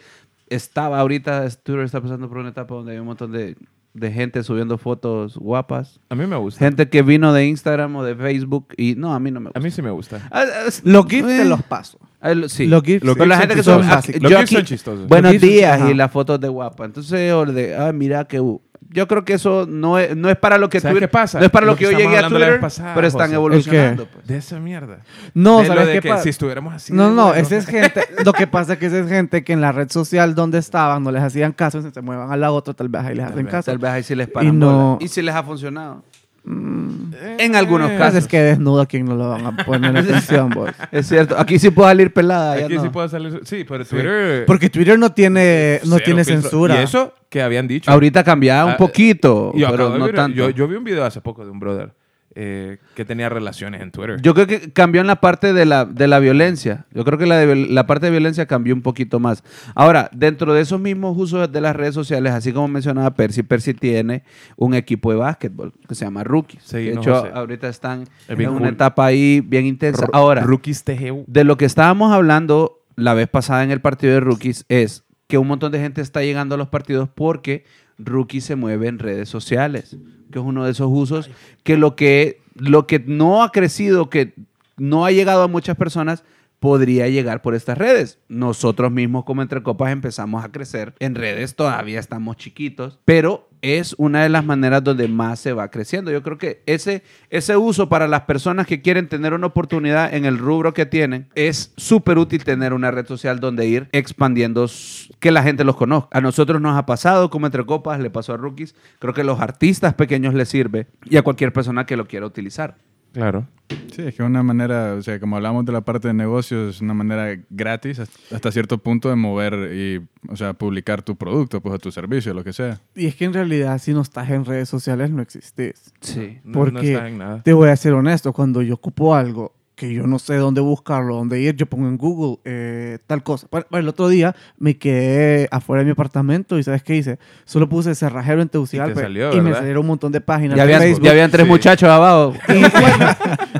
estaba ahorita, Twitter está pasando por una etapa donde hay un montón de, de gente subiendo fotos guapas. A mí me gusta. Gente que vino de Instagram o de Facebook y no, a mí no me gusta. A mí sí me gusta. Ah, ah, Los GIFs te eh, los paso. lo- sí. Los GIFs, sí, la son gente que chistosos. son, yo Los GIFs aquí- son chistosos. Buenos Los días y las fotos de guapa. Entonces, o de, ah, mira que uh, yo creo que eso no es, no es para lo que ¿Sabes Twitter, qué pasa? no es para lo, Lo que que yo llegué a Twitter, pasada, pero están José. evolucionando. pues. De esa mierda. No, de lo ¿sabes de qué que pasa? si estuviéramos así... No, no, esa es gente. Lo que pasa es que esa es gente que en la red social donde estaban no les hacían caso, entonces se muevan a la otra, tal vez ahí les hacen vez, caso. Tal vez ahí sí les paran Y no- bola. Y si les ha funcionado. Eh, En algunos Pues casos. es que desnudo a quien no lo van a poner atención, vos. Es cierto. Aquí sí puedo salir pelada. Aquí sí no. puedo salir... Sí, pero Twitter... Porque Twitter no tiene, no cero tiene filtro. censura. Y eso que habían dicho. Ahorita cambiaba un Ah, poquito, Yo, pero no ver- tanto. Yo, yo vi un video hace poco de un brother eh, que tenía relaciones en Twitter. Yo creo que cambió en la parte de la, de la violencia. Yo creo que la, de la parte de violencia cambió un poquito más. Ahora, dentro de esos mismos usos de las redes sociales, así como mencionaba Percy, Percy tiene un equipo de básquetbol que se llama Rookies. Sí, de no, hecho, José. ahorita están Es en una cool. etapa ahí bien intensa. Ahora, Rookies TGU. de lo que estábamos hablando la vez pasada en el partido de Rookies es que un montón de gente está llegando a los partidos porque Rookies se mueve en redes sociales, que es uno de esos usos que lo que, lo que no ha crecido, que no ha llegado a muchas personas, podría llegar por estas redes. Nosotros mismos como Entre Copas empezamos a crecer en redes, todavía estamos chiquitos, pero es una de las maneras donde más se va creciendo. Yo creo que ese, ese uso para las personas que quieren tener una oportunidad en el rubro que tienen, es súper útil tener una red social donde ir expandiendo, que la gente los conozca. A nosotros nos ha pasado como Entre Copas, le pasó a Rookies, creo que a los artistas pequeños les sirve y a cualquier persona que lo quiera utilizar. Claro. Sí, es que una manera, o sea, como hablamos de la parte de negocios, es una manera gratis hasta- cierto punto de mover y, o sea, publicar tu producto, pues, o tu servicio, lo que sea. Y es que en realidad si no estás en redes sociales no existes. Sí. No, Porque no está en nada. Te voy a ser honesto, cuando yo ocupo algo que yo no sé dónde buscarlo, dónde ir, yo pongo en Google eh, tal cosa. Bueno, bueno, el otro día me quedé afuera de mi apartamento y ¿sabes qué hice? Solo puse cerrajero en Tegucigalpa y, salió, me ¿verdad? salieron un montón de páginas Ya de habían, Facebook. ya habían tres Sí. muchachos abajo. Y, bueno,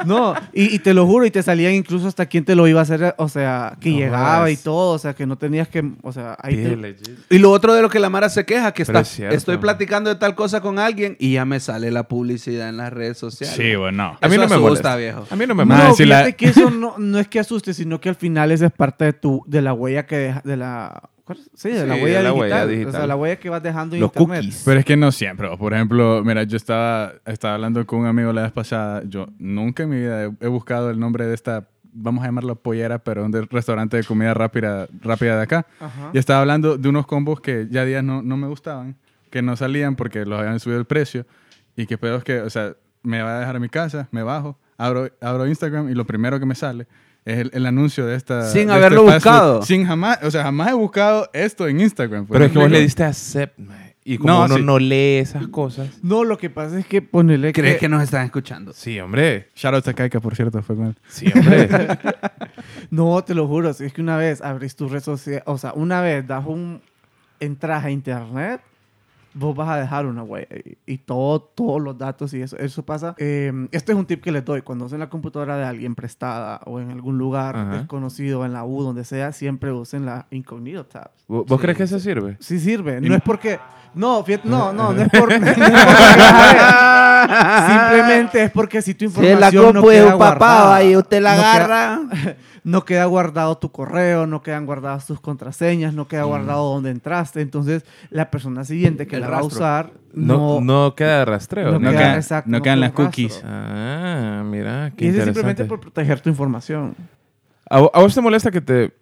no, y, y te lo juro, y te salían incluso hasta quién te lo iba a hacer, o sea, que No llegaba jodas. y todo, o sea, que no tenías que, o sea, ahí te-. Y lo otro de lo que la Mara se queja, que Pero está, es cierto. estoy platicando de tal cosa con alguien y ya me sale la publicidad en las redes sociales. bueno. A mí no me molesta. viejo. A mí no me molesta. No, la- fíjate que eso no, no es que asuste, sino que al final esa es parte de tu, de la huella que deja, de la, sí, de la, Sí, huella, de la digital, huella o sea, digital. la huella que vas dejando en Los internet. cookies. Pero es que no siempre. Por ejemplo, mira, yo estaba, estaba hablando con un amigo la vez pasada. Yo nunca en mi vida he, he buscado el nombre de esta, vamos a llamarlo pollera, pero un restaurante de comida rápida, rápida de acá. Ajá. Y estaba hablando de unos combos que ya días no, no me gustaban, que no salían porque los habían subido el precio. Y que pedo es que, o sea, me va a dejar a mi casa, me bajo, abro, abro Instagram y lo primero que me sale es el, el anuncio de esta. Sin de haberlo este buscado. Sin jamás, o sea, jamás he buscado esto en Instagram. pues, Pero es que vos ¿me le diste accept, mae. Y como No, uno sí. no lee esas cosas. No, lo que pasa es que ponerle ¿Crees que nos están escuchando? Sí, hombre. Shout a Kaika, por cierto, fue con él. Sí, hombre. No, te lo juro, si es que una vez abrís tu red social, o sea, una vez das un entras a internet, vos vas a dejar una huella y, y todo, todos los datos y eso, eso pasa. Eh, este es un tip que les doy, cuando usen la computadora de alguien prestada o en algún lugar Ajá. desconocido, en la U, donde sea, siempre usen la incognito tab. ¿Vos vos crees que eso sirve? Sí sirve, no es porque... No, fíjate, no, no, no es por... no es porque- Simplemente es porque si tu Si la información no queda un papá guardada, y usted la no queda- agarra. no queda guardado tu correo, no quedan guardadas tus contraseñas, no queda guardado dónde entraste. Entonces, la persona siguiente que El la va a rastro. usar No, no, no queda rastreo. no No queda, quedan- exacto, no quedan queda las cookies. rastro. Ah, mira, qué Y eso es simplemente por proteger tu información. ¿A, vo- a vos te molesta que te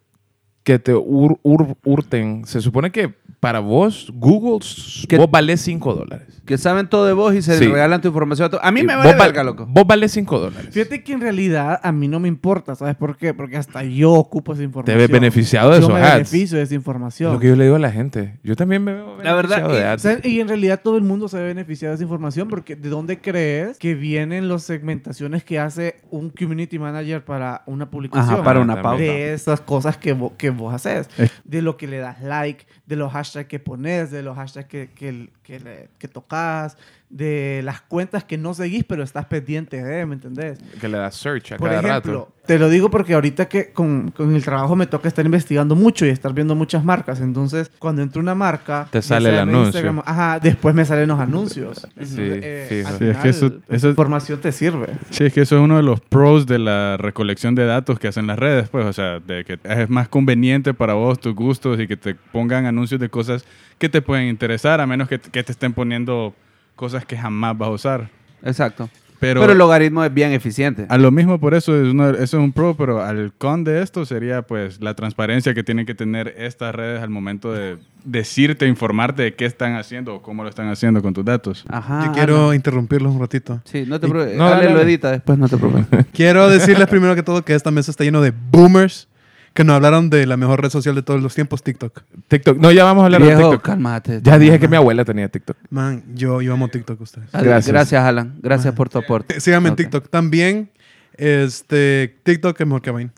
que te hur- hurten. Se supone que para vos, Google, Que- vos valés 5 dólares. Que saben todo de vos y se Sí. regalan tu información a to- A mí Y me vale val- verga, loco. Vos valés 5 dólares. Fíjate que en realidad a mí no me importa, ¿sabes por qué? Porque hasta yo ocupo esa información. ves beneficiado de yo esos me ads. beneficio de esa Es información. lo que yo le digo a la gente. Yo también me veo La verdad, beneficiado de y- ads. ¿Sabes? Y en realidad todo el mundo se ve beneficiado de esa información porque ¿de dónde crees que vienen las segmentaciones que hace un community manager para una publicación? Ajá, para una pauta. De esas cosas que, que vos haces. Eh. De lo que le das like, de los hashtags que pones, de los hashtags que, que, que, que tocas, de las cuentas que no seguís pero estás pendiente de, ¿me entendés? Que le das search a Por cada ejemplo, rato. te lo digo porque ahorita que con, con el trabajo me toca estar investigando mucho y estar viendo muchas marcas. Entonces, cuando entro una marca... Te sale el anuncio. Instagram, ajá, después me salen los anuncios. Sí, eh, fijo. al Sí, es que eso- final, eso- esa información te sirve. Sí, es que eso es uno de los pros de la recolección de datos que hacen las redes, pues, o sea, de que es más conveniente para vos, tus gustos y que te pongan anuncios de cosas que te pueden interesar, a menos que, que te estén poniendo cosas que jamás vas a usar. Exacto. Pero, Pero, el logaritmo es bien eficiente. a lo mismo por eso es uno- eso es un pro, pero al con de esto sería pues la transparencia que tienen que tener estas redes al momento de decirte, informarte de qué están haciendo o cómo lo están haciendo con tus datos. Ajá. Yo quiero Ana. interrumpirlos un ratito. Sí, no te preocupes. no, Ale dale, lo dale. edita después, no te preocupes. Quiero decirles primero que todo que esta mesa está lleno de boomers que nos hablaron de la mejor red social de todos los tiempos, TikTok. TikTok. No, ya vamos a hablar de TikTok. cálmate. Ya dije que mi abuela tenía TikTok. Man, yo, yo amo TikTok ustedes. Gracias. Gracias. Alan. Gracias por tu aporte. Síganme en TikTok. También, este, TikTok es mejor que Vine.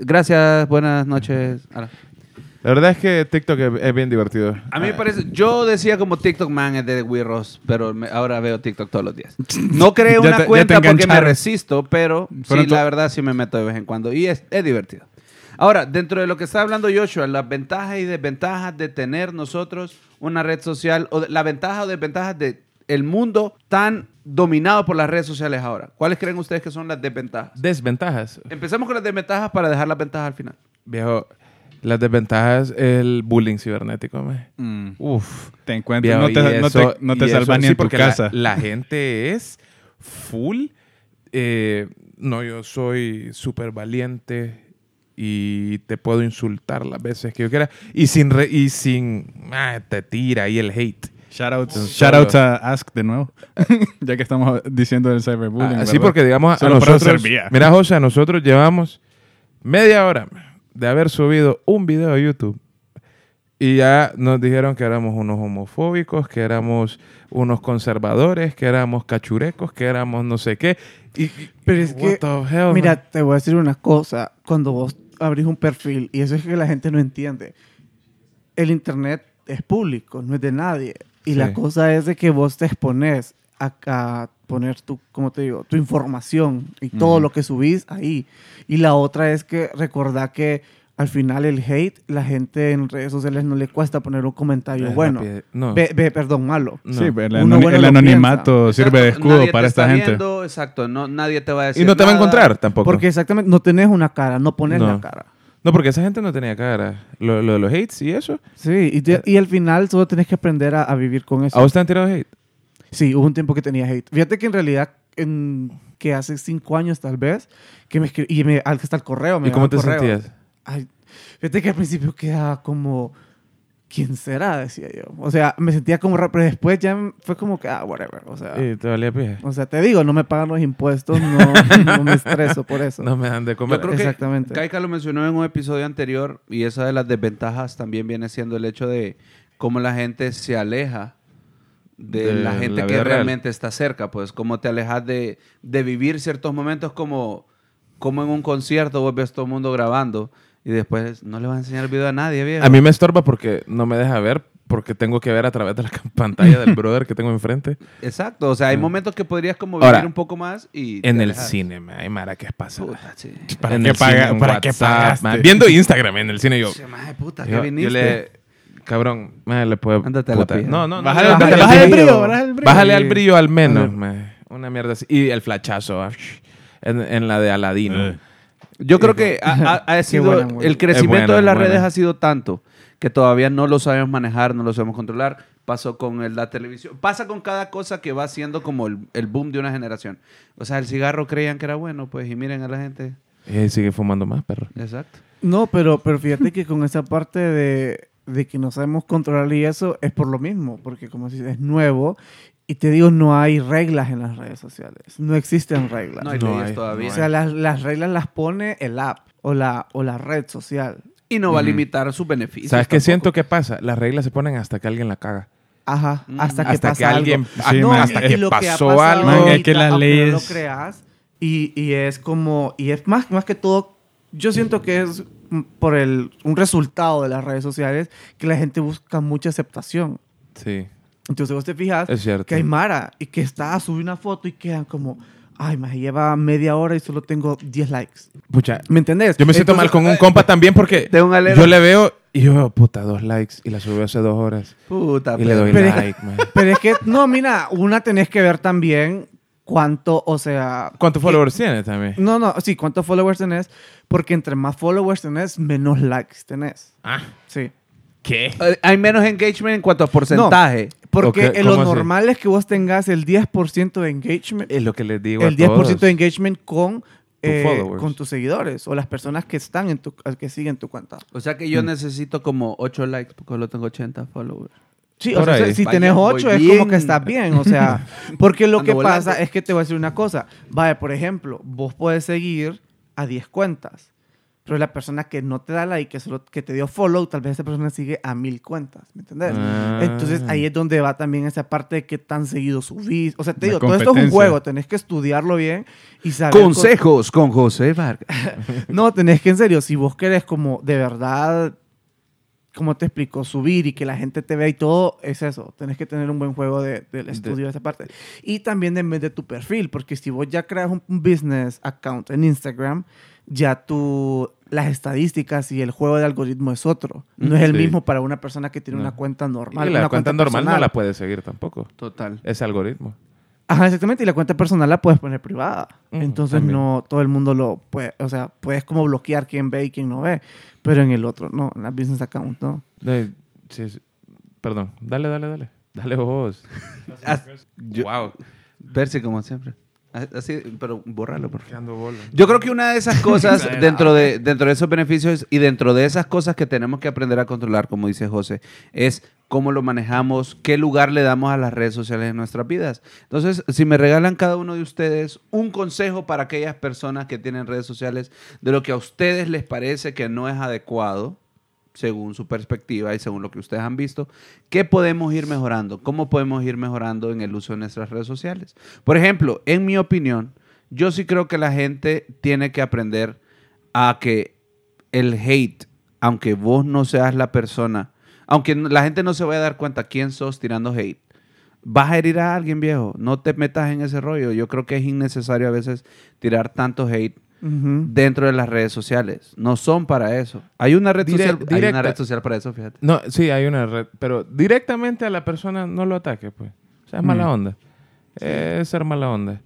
Gracias, buenas noches. Alan. La verdad es que TikTok es, bien divertido. A mí me parece, yo decía como TikTok man es de Wirros, pero me- ahora veo TikTok todos los días. No creé Ya una te- cuenta porque me resisto, pero Pero sí, tú- la verdad sí me meto de vez en cuando y es, es divertido. Ahora, dentro de lo que está hablando Joshua, las ventajas y desventajas de tener nosotros una red social, o la ventaja o desventajas de el mundo tan dominado por las redes sociales ahora. ¿Cuáles creen ustedes que son las desventajas? Desventajas. Empecemos con las desventajas para dejar las ventajas al final. Viejo, las desventajas, el bullying cibernético, me. Mm. Uf. Te encuentras, Viejo, no y te, no te, eso- no te salvas ni sí, en tu la- casa. La, gente es full. eh, no, yo soy súper valiente y te puedo insultar las veces que yo quiera. Y sin, re- y sin ah, te tira ahí el hate. Shoutouts Solo. shoutouts a Ask de nuevo. ya que estamos diciendo del cyberbullying. Ah, sí, porque digamos, a Solo nosotros. Mira, José, a nosotros llevamos media hora de haber subido un video a YouTube. Y ya nos dijeron que éramos unos homofóbicos, que éramos unos conservadores, que éramos cachurecos, que éramos no sé qué. Y, y- Pero es what que, the hell, Mira, man? te voy a decir una cosa. Cuando vos abrís un perfil, y eso es que la gente no entiende, el internet es público, no es de nadie. Y Sí. la cosa es de que vos te expones a, a poner tu, como te digo, tu información y todo lo que subís ahí. Y la otra es que recordá que al final el hate, la gente en redes sociales no le cuesta poner un comentario Es bueno. No. Ve, perdón, malo. No. Sí, el, Uno anoni- bueno el anonimato sirve de escudo nadie para te esta está gente. viendo, exacto, no, nadie te va a decir y no te va a encontrar tampoco. Porque exactamente no tenés una cara, no pones No. la cara. No, porque esa gente no tenía cara. Lo, lo de los hates y eso. Sí, y, te- y al final solo tenés que aprender a, a vivir con eso. ¿A vos te han tirado hate? Sí, hubo un tiempo que tenía hate. Fíjate que en realidad, en- que hace cinco años tal vez, que me y me, hasta el correo. Me ¿Y cómo te correo. sentías? Ay, fíjate que al principio quedaba como, ¿quién será? Decía yo. O sea, me sentía como raro, pero después ya fue como que, ah, whatever. O sea, Y te valía pija. o sea te digo, no me pagan los impuestos, no, no me estreso por eso. No me dan de comer. Yo creo Exactamente. que Kaika lo mencionó en un episodio anterior y esa de las desventajas también viene siendo el hecho de cómo la gente se aleja de, De la gente la que real. realmente está cerca, pues cómo te alejas de, de vivir ciertos momentos como, como en un concierto vos ves todo el mundo grabando y después no le vas a enseñar el video a nadie, viejo. A mí me estorba porque no me deja ver, porque tengo que ver a través de la pantalla del brother que tengo enfrente. Exacto, o sea, hay momentos que podrías como Ahora, vivir un poco más y... En el cine, ma, ay, Mara, ¿qué pasa? Puta, sí. ¿Para En qué el paga- cine, en para qué WhatsApp, pagaste? ma. Viendo Instagram en el cine, yo. Puta, ¿qué yo viniste? le. Cabrón, ma, le puedo. Ándate a la puta. pija. No, no, no. Bájale, no, bájale, bájale, bájale el brillo. bájale el brillo. Bájale al brillo al menos. Una mierda así. Y el flachazo, ah, en, en la de Aladino. Eh. Yo creo que ha, ha- sido buena, el crecimiento buena, de las redes ha sido tanto que todavía no lo sabemos manejar, no lo sabemos controlar. Pasó con el- la televisión. Pasa con cada cosa que va siendo como el, el boom de una generación. O sea, el cigarro creían que era bueno, pues, y miren a la gente. Y ahí sigue fumando más, perro. Exacto. No, pero, pero fíjate que con esa parte de, de que no sabemos controlar y eso es por lo mismo, porque como si es nuevo y te digo, no hay reglas en las redes sociales, no existen reglas. No hay No leyes hay, todavía. o sea, las, las reglas las pone el app o la, o la red social. y no va a limitar sus beneficios. ¿Sabes qué siento que pasa? Las reglas se ponen hasta que alguien la caga. Ajá, Mm. hasta que hasta pasa que alguien, algo. Sí, no, man. hasta Y que lo ha pasó pasado algo. Man, es ahorita, que las aunque no lo leyes- creas, y, y es como, y es más, más que todo, yo siento que es por el, un resultado de las redes sociales que la gente busca mucha aceptación. Sí, Entonces vos te fijas es cierto. que hay Mara y que está a subir una foto y quedan como, ay, más lleva media hora y solo tengo 10 likes. Pucha, ¿Me entendés? yo me siento mal Entonces, con un compa también porque Tengo un alero. yo le veo y yo veo, puta, dos likes y la subió hace dos horas. Puta, Y le doy Pero es- like, man. Pero es que, no, mira, una tenés que ver también cuánto, o sea... ¿Cuántos qué- followers tiene también? No, no, sí, cuántos followers tenés, porque entre más followers tenés, menos likes tenés. Ah, Sí. ¿qué? Eh, Hay menos engagement en cuanto a porcentaje. Porque Ok, en lo ¿cómo así? normal es que vos tengas el 10% de engagement, Es lo que les digo el a 10% todos. de engagement con, eh, con tus seguidores o las personas que están en tu, que siguen tu cuenta. O sea que yo necesito como 8 likes porque solo tengo 80 followers. Sí, Por o sea, ahí. si tenés voy 8 es bien. como que estás bien, o sea, porque lo Ando que volando. pasa es que te voy a decir una cosa, vaya, por ejemplo, vos puedes seguir a 10 cuentas, pero la persona que no te da like, que solo que te dio follow, tal vez esa persona sigue a mil cuentas, ¿me entendés? Ah. Entonces ahí es donde va también esa parte de qué tan seguido subís. O sea, te La digo, todo esto es un juego, tenés que estudiarlo bien y saber. Consejos con José Vargas. No, tenés que en serio, si vos querés como de verdad, como te explico, subir y que la gente te vea y todo, es eso. Tenés que tener un buen juego de- del estudio de esa parte. Y también en vez de tu perfil, porque si vos ya creas un, un business account en Instagram, ya tu, las estadísticas y el juego de algoritmo es otro. No es el Sí. mismo para una persona que tiene No. una cuenta Y normal. la una cuenta normal no la puede seguir tampoco. Total. Ese algoritmo. Ajá, exactamente. Y la cuenta personal la puedes poner privada. Entonces también. no todo el mundo lo puede, o sea, puedes como bloquear quién ve y quién no ve. Pero en el otro, no, en la business account, no. Eh, sí, sí. Perdón. Dale, dale, dale. Dale vos. Yo- wow. Percy, como siempre. Así, pero borralo, por favor. Yo creo que una de esas cosas dentro de, dentro de esos beneficios y dentro de esas cosas que tenemos que aprender a controlar, como dice José, es cómo lo manejamos, qué lugar le damos a las redes sociales en nuestras vidas. Entonces, si me regalan cada uno de ustedes un consejo para aquellas personas que tienen redes sociales de lo que a ustedes les parece que no es adecuado, según su perspectiva y según lo que ustedes han visto, ¿qué podemos ir mejorando? ¿Cómo podemos ir mejorando en el uso de nuestras redes sociales? Por ejemplo, en mi opinión, yo sí creo que la gente tiene que aprender a que el hate, aunque vos no seas la persona, aunque la gente no se vaya a dar cuenta quién sos tirando hate, vas a herir a alguien viejo. No te metas en ese rollo. Yo creo que es innecesario a veces tirar tanto hate Ujú. dentro de las redes sociales. No son para eso. Hay una red, Direct- social, hay una directa. red social para eso, fíjate. No, sí, hay una red, pero directamente a la persona no lo ataque, pues. O sea, es mala onda. Es ser mala onda.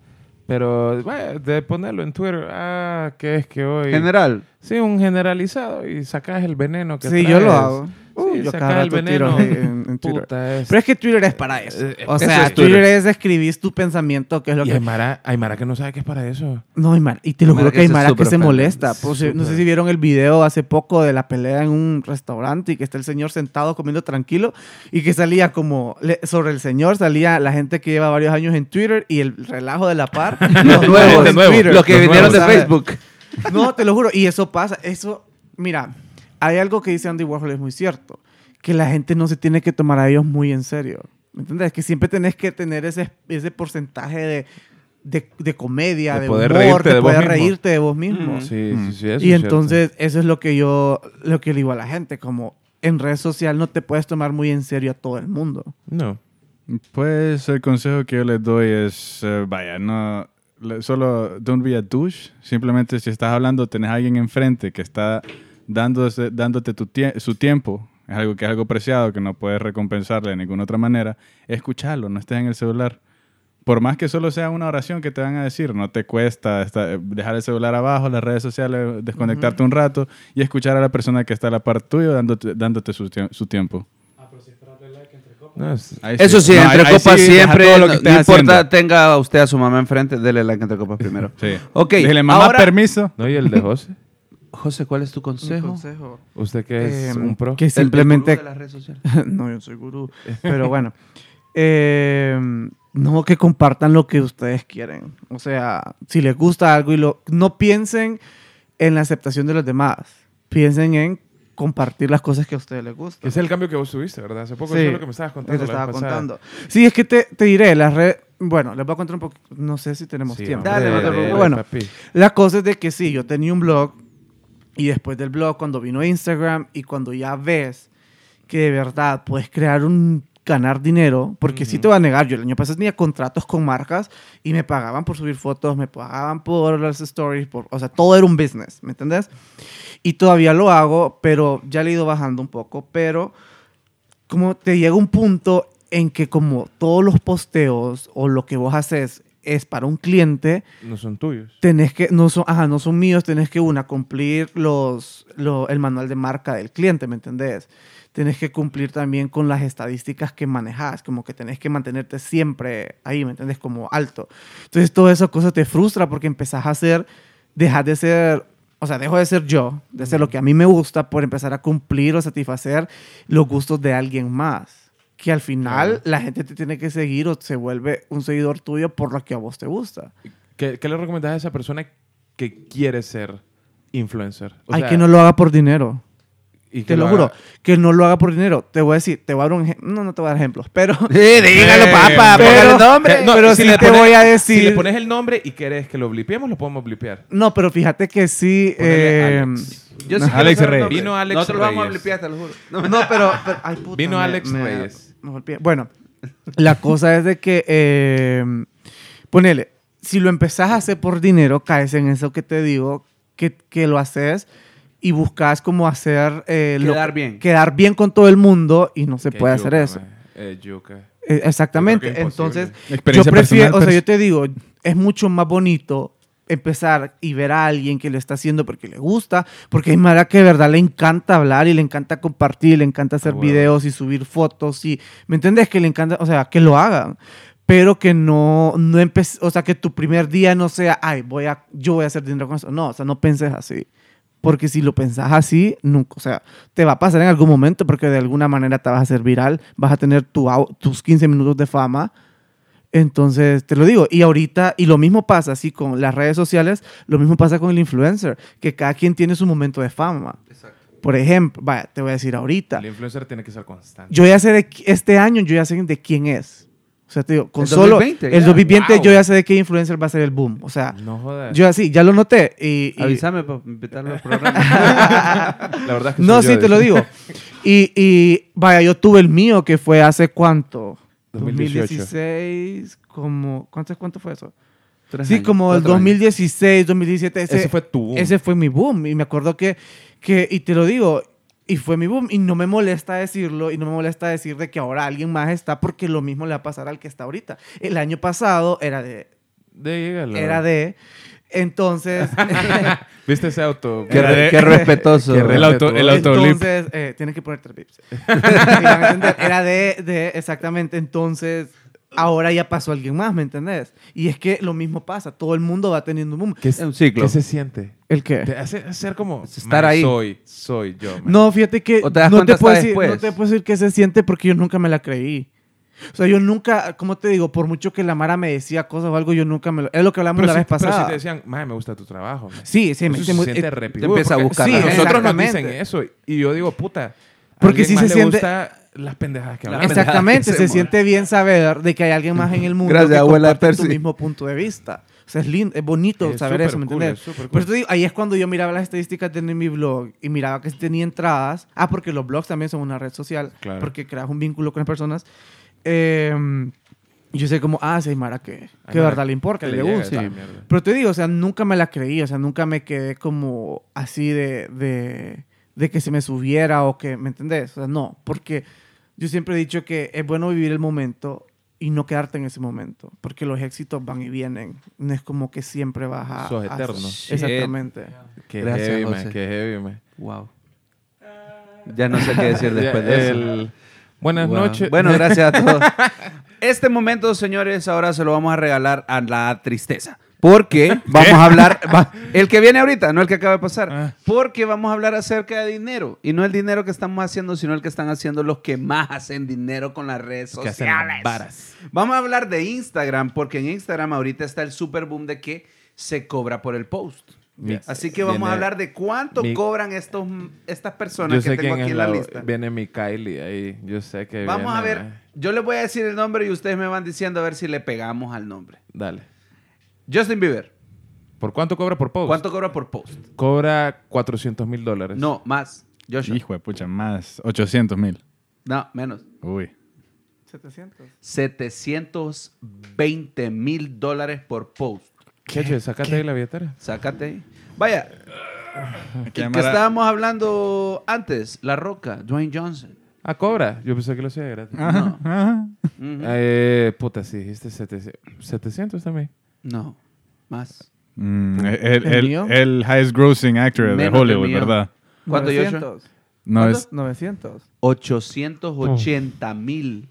Pero, bueno, de ponerlo en Twitter, ah, que es que hoy... General. Sí, un generalizado y sacas el veneno que Sí, yo lo traes. hago. Sí, yo sacas cada el rato tiro veneno. hate en- en Twitter. Puta, es- Pero es que Twitter es para eso. Eh, O eso sea, es Twitter. Twitter es escribir tu pensamiento, que es lo y que... hay Mara, hay Mara que no sabe que es para eso. No, hay Mara- y te lo juro que que hay se Mara que súper se molesta. Pues, no sé si vieron el video hace poco de la pelea en un restaurante y que está el señor sentado comiendo tranquilo y que salía como sobre el señor salía la gente que lleva varios años en Twitter y el relajo de la par. Los nuevos, nuevos, Twitter. los que Los vinieron de ¿sabes? Facebook. No, te lo juro. Y eso pasa. Eso, mira, hay algo que dice Andy Warhol, es muy cierto. Que la gente no se tiene que tomar a ellos muy en serio. ¿Me entiendes? Que siempre tenés que tener ese, ese porcentaje de, de, de comedia, De de, poder humor, reírte de vos puedes mismo. reírte de vos mismo. Mm. Sí, sí, sí. eso y es cierto. entonces, eso es lo que yo lo que le digo a la gente. Como en red social no te puedes tomar muy en serio a todo el mundo. No. Pues el consejo que yo les doy es, eh, vaya, no, solo don't be a douche. Simplemente si estás hablando, tenés a alguien enfrente que está dándose, dándote tu tie- su tiempo, es algo que es algo preciado, que no puedes recompensarle de ninguna otra manera, escucharlo, no estés en el celular. Por más que solo sea una oración que te van a decir, no te cuesta esta- dejar el celular abajo, las redes sociales, desconectarte un rato y escuchar a la persona que está a la par tuyo dándote, dándote su, tie- su tiempo. No, es- Ahí Eso sí, No, entre ahí- ahí copas sí, siempre, lo no, que no importa, haciendo. tenga usted a su mamá enfrente, dele like entre copas primero. Sí. Ok, mamá, ahora- permiso. no, y el de José. José, ¿cuál es tu consejo? consejo. Usted que es Eh, un pro. Que El- el simplemente... gurú de las redes sociales. no, yo soy gurú. Pero bueno. Eh, no que compartan lo que ustedes quieren. O sea, si les gusta algo y lo... No piensen en la aceptación de los demás. Piensen en compartir las cosas que a ustedes les gustan. Es el cambio que vos tuviste, ¿verdad? Hace poco Sí, eso es lo que me estabas que contando. te la estaba vez contando. Sí, es que te, te diré, las redes... Bueno, les voy a contar un poco... No sé si tenemos Sí, tiempo. hombre, Dale, no te dale, preocupes. Bueno, papi. La cosa es de que sí, yo tenía un blog y después del blog, cuando vino Instagram y cuando ya ves que de verdad puedes crear un ganar dinero, porque sí te voy a negar, yo el año pasado tenía contratos con marcas y me pagaban por subir fotos, me pagaban por las stories, por, o sea, todo era un business, ¿me entendés? Y todavía lo hago, pero ya le he ido bajando un poco, pero como te llega un punto en que como todos los posteos o lo que vos haces es para un cliente, No son tuyos. tenés que, no son, ajá, no son míos, tenés que una, cumplir los, lo- el manual de marca del cliente, ¿me entendés? Tenés que cumplir también con las estadísticas que manejas, como que tenés que mantenerte siempre ahí, ¿me entendés? Como alto. Entonces, todas esas cosas te frustra porque empezás a hacer, dejas de ser, o sea, dejo de ser yo, de ser lo que a mí me gusta por empezar a cumplir o satisfacer los gustos de alguien más. Que al final Claro. la gente te tiene que seguir o se vuelve un seguidor tuyo por lo que a vos te gusta. ¿Qué, qué le recomendás a esa persona que quiere ser influencer? O Ay, sea, que no lo haga por dinero. y Te lo haga- juro, que no lo haga por dinero. Te voy a decir, te voy a dar un ejemplo. No, no te voy a dar ejemplos, pero. Sí, dígalo, Eh, papá, pero- póngale nombre. No, pero si sí le te pones- voy a Si le decir- pones el nombre y querés que lo blipeemos, lo podemos blipear. No, pero fíjate que sí. Eh, Alex. Yo sí Alex Reyes. el. Vino Alex Nosotros lo vamos a Reyes. blipear, te lo juro. No, No, pero. pero- ay, puta, Vino me- Alex me- Reyes. Bueno, la cosa es de que. eh, ponele, si lo empezás a hacer por dinero, caes en eso que te digo, que, que lo haces y buscas como hacer. eh, lo- Quedar bien. Quedar bien con todo el mundo y no se Qué puede hacer eso. Eh, yuca. Eh, Exactamente. Entonces, yo prefiero, personal, o sea, pues. yo te digo, es mucho más bonito empezar y ver a alguien que lo está haciendo porque le gusta, porque hay Mara que de verdad le encanta hablar y le encanta compartir, le encanta hacer Ah, videos y subir fotos y, ¿me entiendes? Que le encanta, o sea, que lo hagan, pero que no, no empe- o sea, que tu primer día no sea, ay, voy a, yo voy a hacer dinero con eso. No, o sea, no penses así. Porque si lo pensás así, nunca, o sea, te va a pasar en algún momento porque de alguna manera te vas a hacer viral, vas a tener tu, tus 15 minutos de fama. Entonces, te lo digo, y ahorita, y lo mismo pasa así con las redes sociales, lo mismo pasa con el influencer, que cada quien tiene su momento de fama. Por ejemplo, vaya, te voy a decir ahorita, El influencer tiene que ser constante. yo ya sé de, este año, yo ya sé de quién es. O sea, te digo, con El solo 2020, el ya. 2020 Wow. yo ya sé de qué influencer va a ser el boom. O sea, No jodas. yo así, ya lo noté. Y, y- Avísame para invitarlo al programa. La verdad es que no, soy sí, yo, te lo digo. Y, y vaya, yo tuve el mío que fue hace cuánto? 2018. 2016, como, ¿cuánto, ¿cuánto fue eso? Tres Sí, años, como el cuatro años. 2016, 2017. Ese, Ese fue tu boom. Ese fue mi boom. Y me acuerdo que, que, y te lo digo, y fue mi boom. Y no me molesta decirlo, y no me molesta decir de que ahora alguien más está, porque lo mismo le va a pasar al que está ahorita. El año pasado era de, De, dígalo. era de, entonces... ¿Viste ese auto? Qué, re- qué respetuoso. Qué El auto, el autolip. Entonces, eh, tienes que poner tres entender, Era de, de, exactamente, entonces, ahora ya pasó alguien más, ¿me entendés? Y es que lo mismo pasa, todo el mundo va teniendo un boom. ¿Qué, Es un ciclo. ¿Qué se siente? ¿El qué? Te hace ser como... Es estar "Man, ahí". Soy, soy yo. man". No, fíjate que ¿O te das no, te puedo decir, no te puedo decir qué se siente porque yo nunca me la creí. O sea, yo nunca, como te digo, por mucho que la Mara me decía cosas o algo, yo nunca me lo... Es lo que hablamos Pero la si, vez pero si pasada. te decían, "Mae, me gusta tu trabajo. man". Sí, sí, me dice se muy- siente eh, te empieza a buscar Sí, nosotros nos dicen eso y yo digo, puta, Porque más se le siente- gusta las pendejadas que La hablamos. Exactamente, que se hacemos. siente bien saber de que hay alguien más en el mundo Gracias, que abuela tu mismo punto de vista. O sea, es lindo, es bonito Es saber eso, ¿me cool, entiendes? es cool. Por eso te digo, ahí es cuando yo miraba las estadísticas de mi blog y miraba que tenía entradas. Ah, porque los blogs también son una red social, Claro. porque creas un vínculo con las personas. Eh, yo sé como, ah, sí, Mara, que, que verdad le importa, que le, llega gusta. Pero te digo, o sea, nunca me la creí, o sea, nunca me quedé como así de, de, de que se me subiera o que, ¿me entendés? O sea, no, porque yo siempre he dicho que es bueno vivir el momento y no quedarte en ese momento, porque los éxitos van y vienen, no es como que siempre vas a... Sos a- eterno. Exactamente. Qué Gracias, heavy, José. man, qué heavy, man. Wow. Ya no sé qué decir después de eso. El- Buenas Wow. noches. Bueno, gracias a todos. Este momento, señores, ahora se lo vamos a regalar a la tristeza. Porque vamos a hablar, va- el que viene ahorita, no el que acaba de pasar, Ah. porque vamos a hablar acerca de dinero. Y no el dinero que estamos haciendo, sino el que están haciendo los que más hacen dinero con las redes Que hacen las sociales. varas. Vamos a hablar de Instagram, porque en Instagram ahorita está el super boom de que se cobra por el post. Así que vamos Viene- a hablar de cuánto mi- cobran estos, estas personas Yo que tengo quién aquí en la la- lista. Viene mi Kylie ahí. Yo sé que Vamos a ver, eh. yo les voy a decir el nombre y ustedes me van diciendo a ver si le pegamos al nombre. Dale. Justin Bieber, ¿Por cuánto cobra por post? ¿cuánto cobra por post? Cobra 400 mil dólares. No, más. Joshua. Hijo de pucha, más 800 mil. No, menos. Uy. 700. 720 mil dólares por post. Cheche, sacate ahí la billetera. Sácate ahí. Vaya, Hay que estábamos hablando antes, La Roca, Dwayne Johnson. Ah, cobra. Yo pensé que lo hacía gratis. Ajá, ajá. Ujú. Eh, puta, sí, dijiste 700. 700 también. No, más. Mm, el, el, ¿El mío? el highest grossing actor de Menos del Hollywood. ¿verdad? ¿Cuánto, Joshua? 900. No ¿Cuánto? es. 900. 880 mil.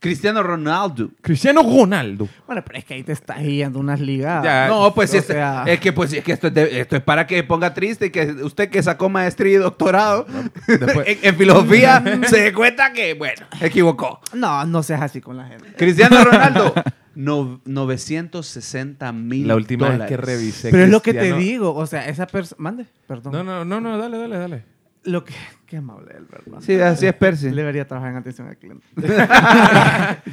Cristiano Ronaldo. Cristiano Ronaldo. Bueno, pero es que ahí te estás yendo unas ligadas. Ya. No, pues es, sea- es que pues es que esto es, de- esto es para que ponga triste y que usted que sacó maestría y doctorado Después- en, en filosofía se dé cuenta que, bueno, equivocó. No, no seas así con la gente. Cristiano Ronaldo, no, 960 mil La última dólares. vez que revisé. Pero es lo que te digo, o sea, esa persona... Mande, perdón. No, no, no, no, dale, dale, dale. Lo que... Qué amable él, ¿verdad? Sí, así es Percy. Debería trabajar en atención al cliente.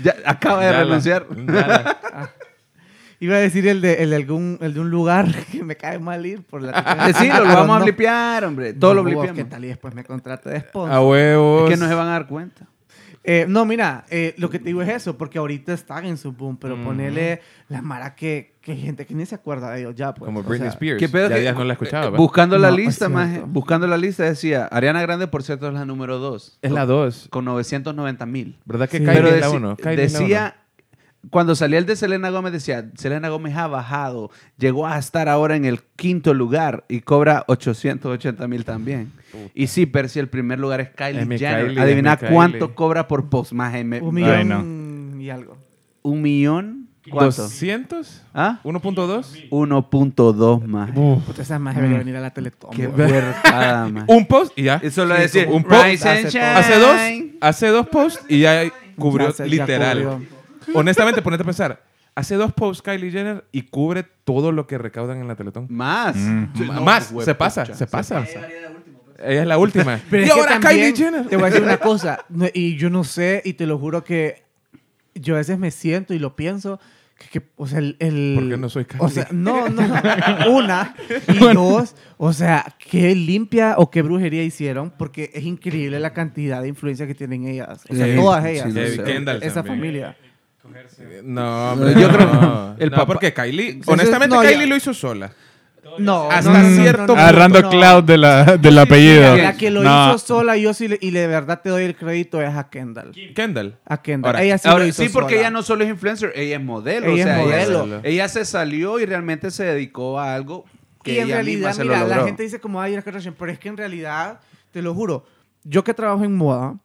Ya acaba de Dala, renunciar. dala. Iba a decir el de, el de algún, el de un lugar que me cae mal ir por la Sí, lo, lo vamos a no. blipear, hombre. Todo lo No, vos, blipeamos. ¿Qué tal? Y después me contrate de sponsor. A huevos. Es que no se van a dar cuenta. Eh, no, mira, eh, lo que te digo es eso, porque ahorita están en su boom, pero Mm. ponele la mara que, que hay gente que ni se acuerda de ellos ya, pues. Como o Britney sea, Spears. ¿Qué pedo ya que- no la escuchaba. eh, buscando la No, lista, cierto. buscando la lista decía, Ariana Grande, por cierto, es la número 2. Es la 2. Con 990 mil. ¿Verdad que Sí. Kylie Pero es la deci- 1? decía, cuando salía el de Selena Gómez, decía, Selena Gómez ha bajado, llegó a estar ahora en el quinto lugar y cobra 880 mil también. Y sí, Percy, el primer lugar es Kylie Es mi Jenner. Kylie, Adivina cuánto Kylie. cobra por post. Me- Un Ay, millón y algo. ¿Un millón? ¿Cuánto? ¿200? ¿Ah? ¿1.2? 1.2 más. Puta, esa más debería venir a la Teletón. Qué huercada, maje. Un post y ya. Eso lo Sí, decía. un post hace dos, hace dos posts y ya cubrió Ya se- ya literal. cubrió. Honestamente, ponete a pensar. Hace dos posts Kylie Jenner y cubre todo lo que recaudan en la Teletón. Más. Mm. Sí, no, Más, se pasa, se pasa. Ella es la última. Pero y es que ahora también, Kylie Jenner. Te voy a decir una cosa, y yo no sé, y te lo juro que yo a veces me siento y lo pienso, que, que, o sea, el... el- Porque no soy Kylie. O sea, no, no, una, y dos, o sea, qué limpia o qué brujería hicieron, porque es increíble la cantidad de influencia que tienen ellas, o sea, Sí, todas ellas, sí, o sea, Kendall esa también. familia. No, hombre, Yo creo- no. el No, papá- porque Kylie, honestamente, no, ya- Kylie lo hizo sola. No, Hasta no, no, no, cierto no, no, Agarrando no. cloud de la, del apellido. La que lo No. hizo sola, yo sí, y de verdad te doy el crédito, es a Kendall. Kendall. A Kendall. Ahora- ella sí Ahora, lo hizo sí, porque sola. ella no solo es influencer, ella es modelo. Ella o es sea, ella- modelo. Ella, se salió y realmente se dedicó a algo que y en ella misma realidad, se mira, lo la logró. gente dice como, ay, la Kardashian, pero es que en realidad, te lo juro, yo que trabajo en moda,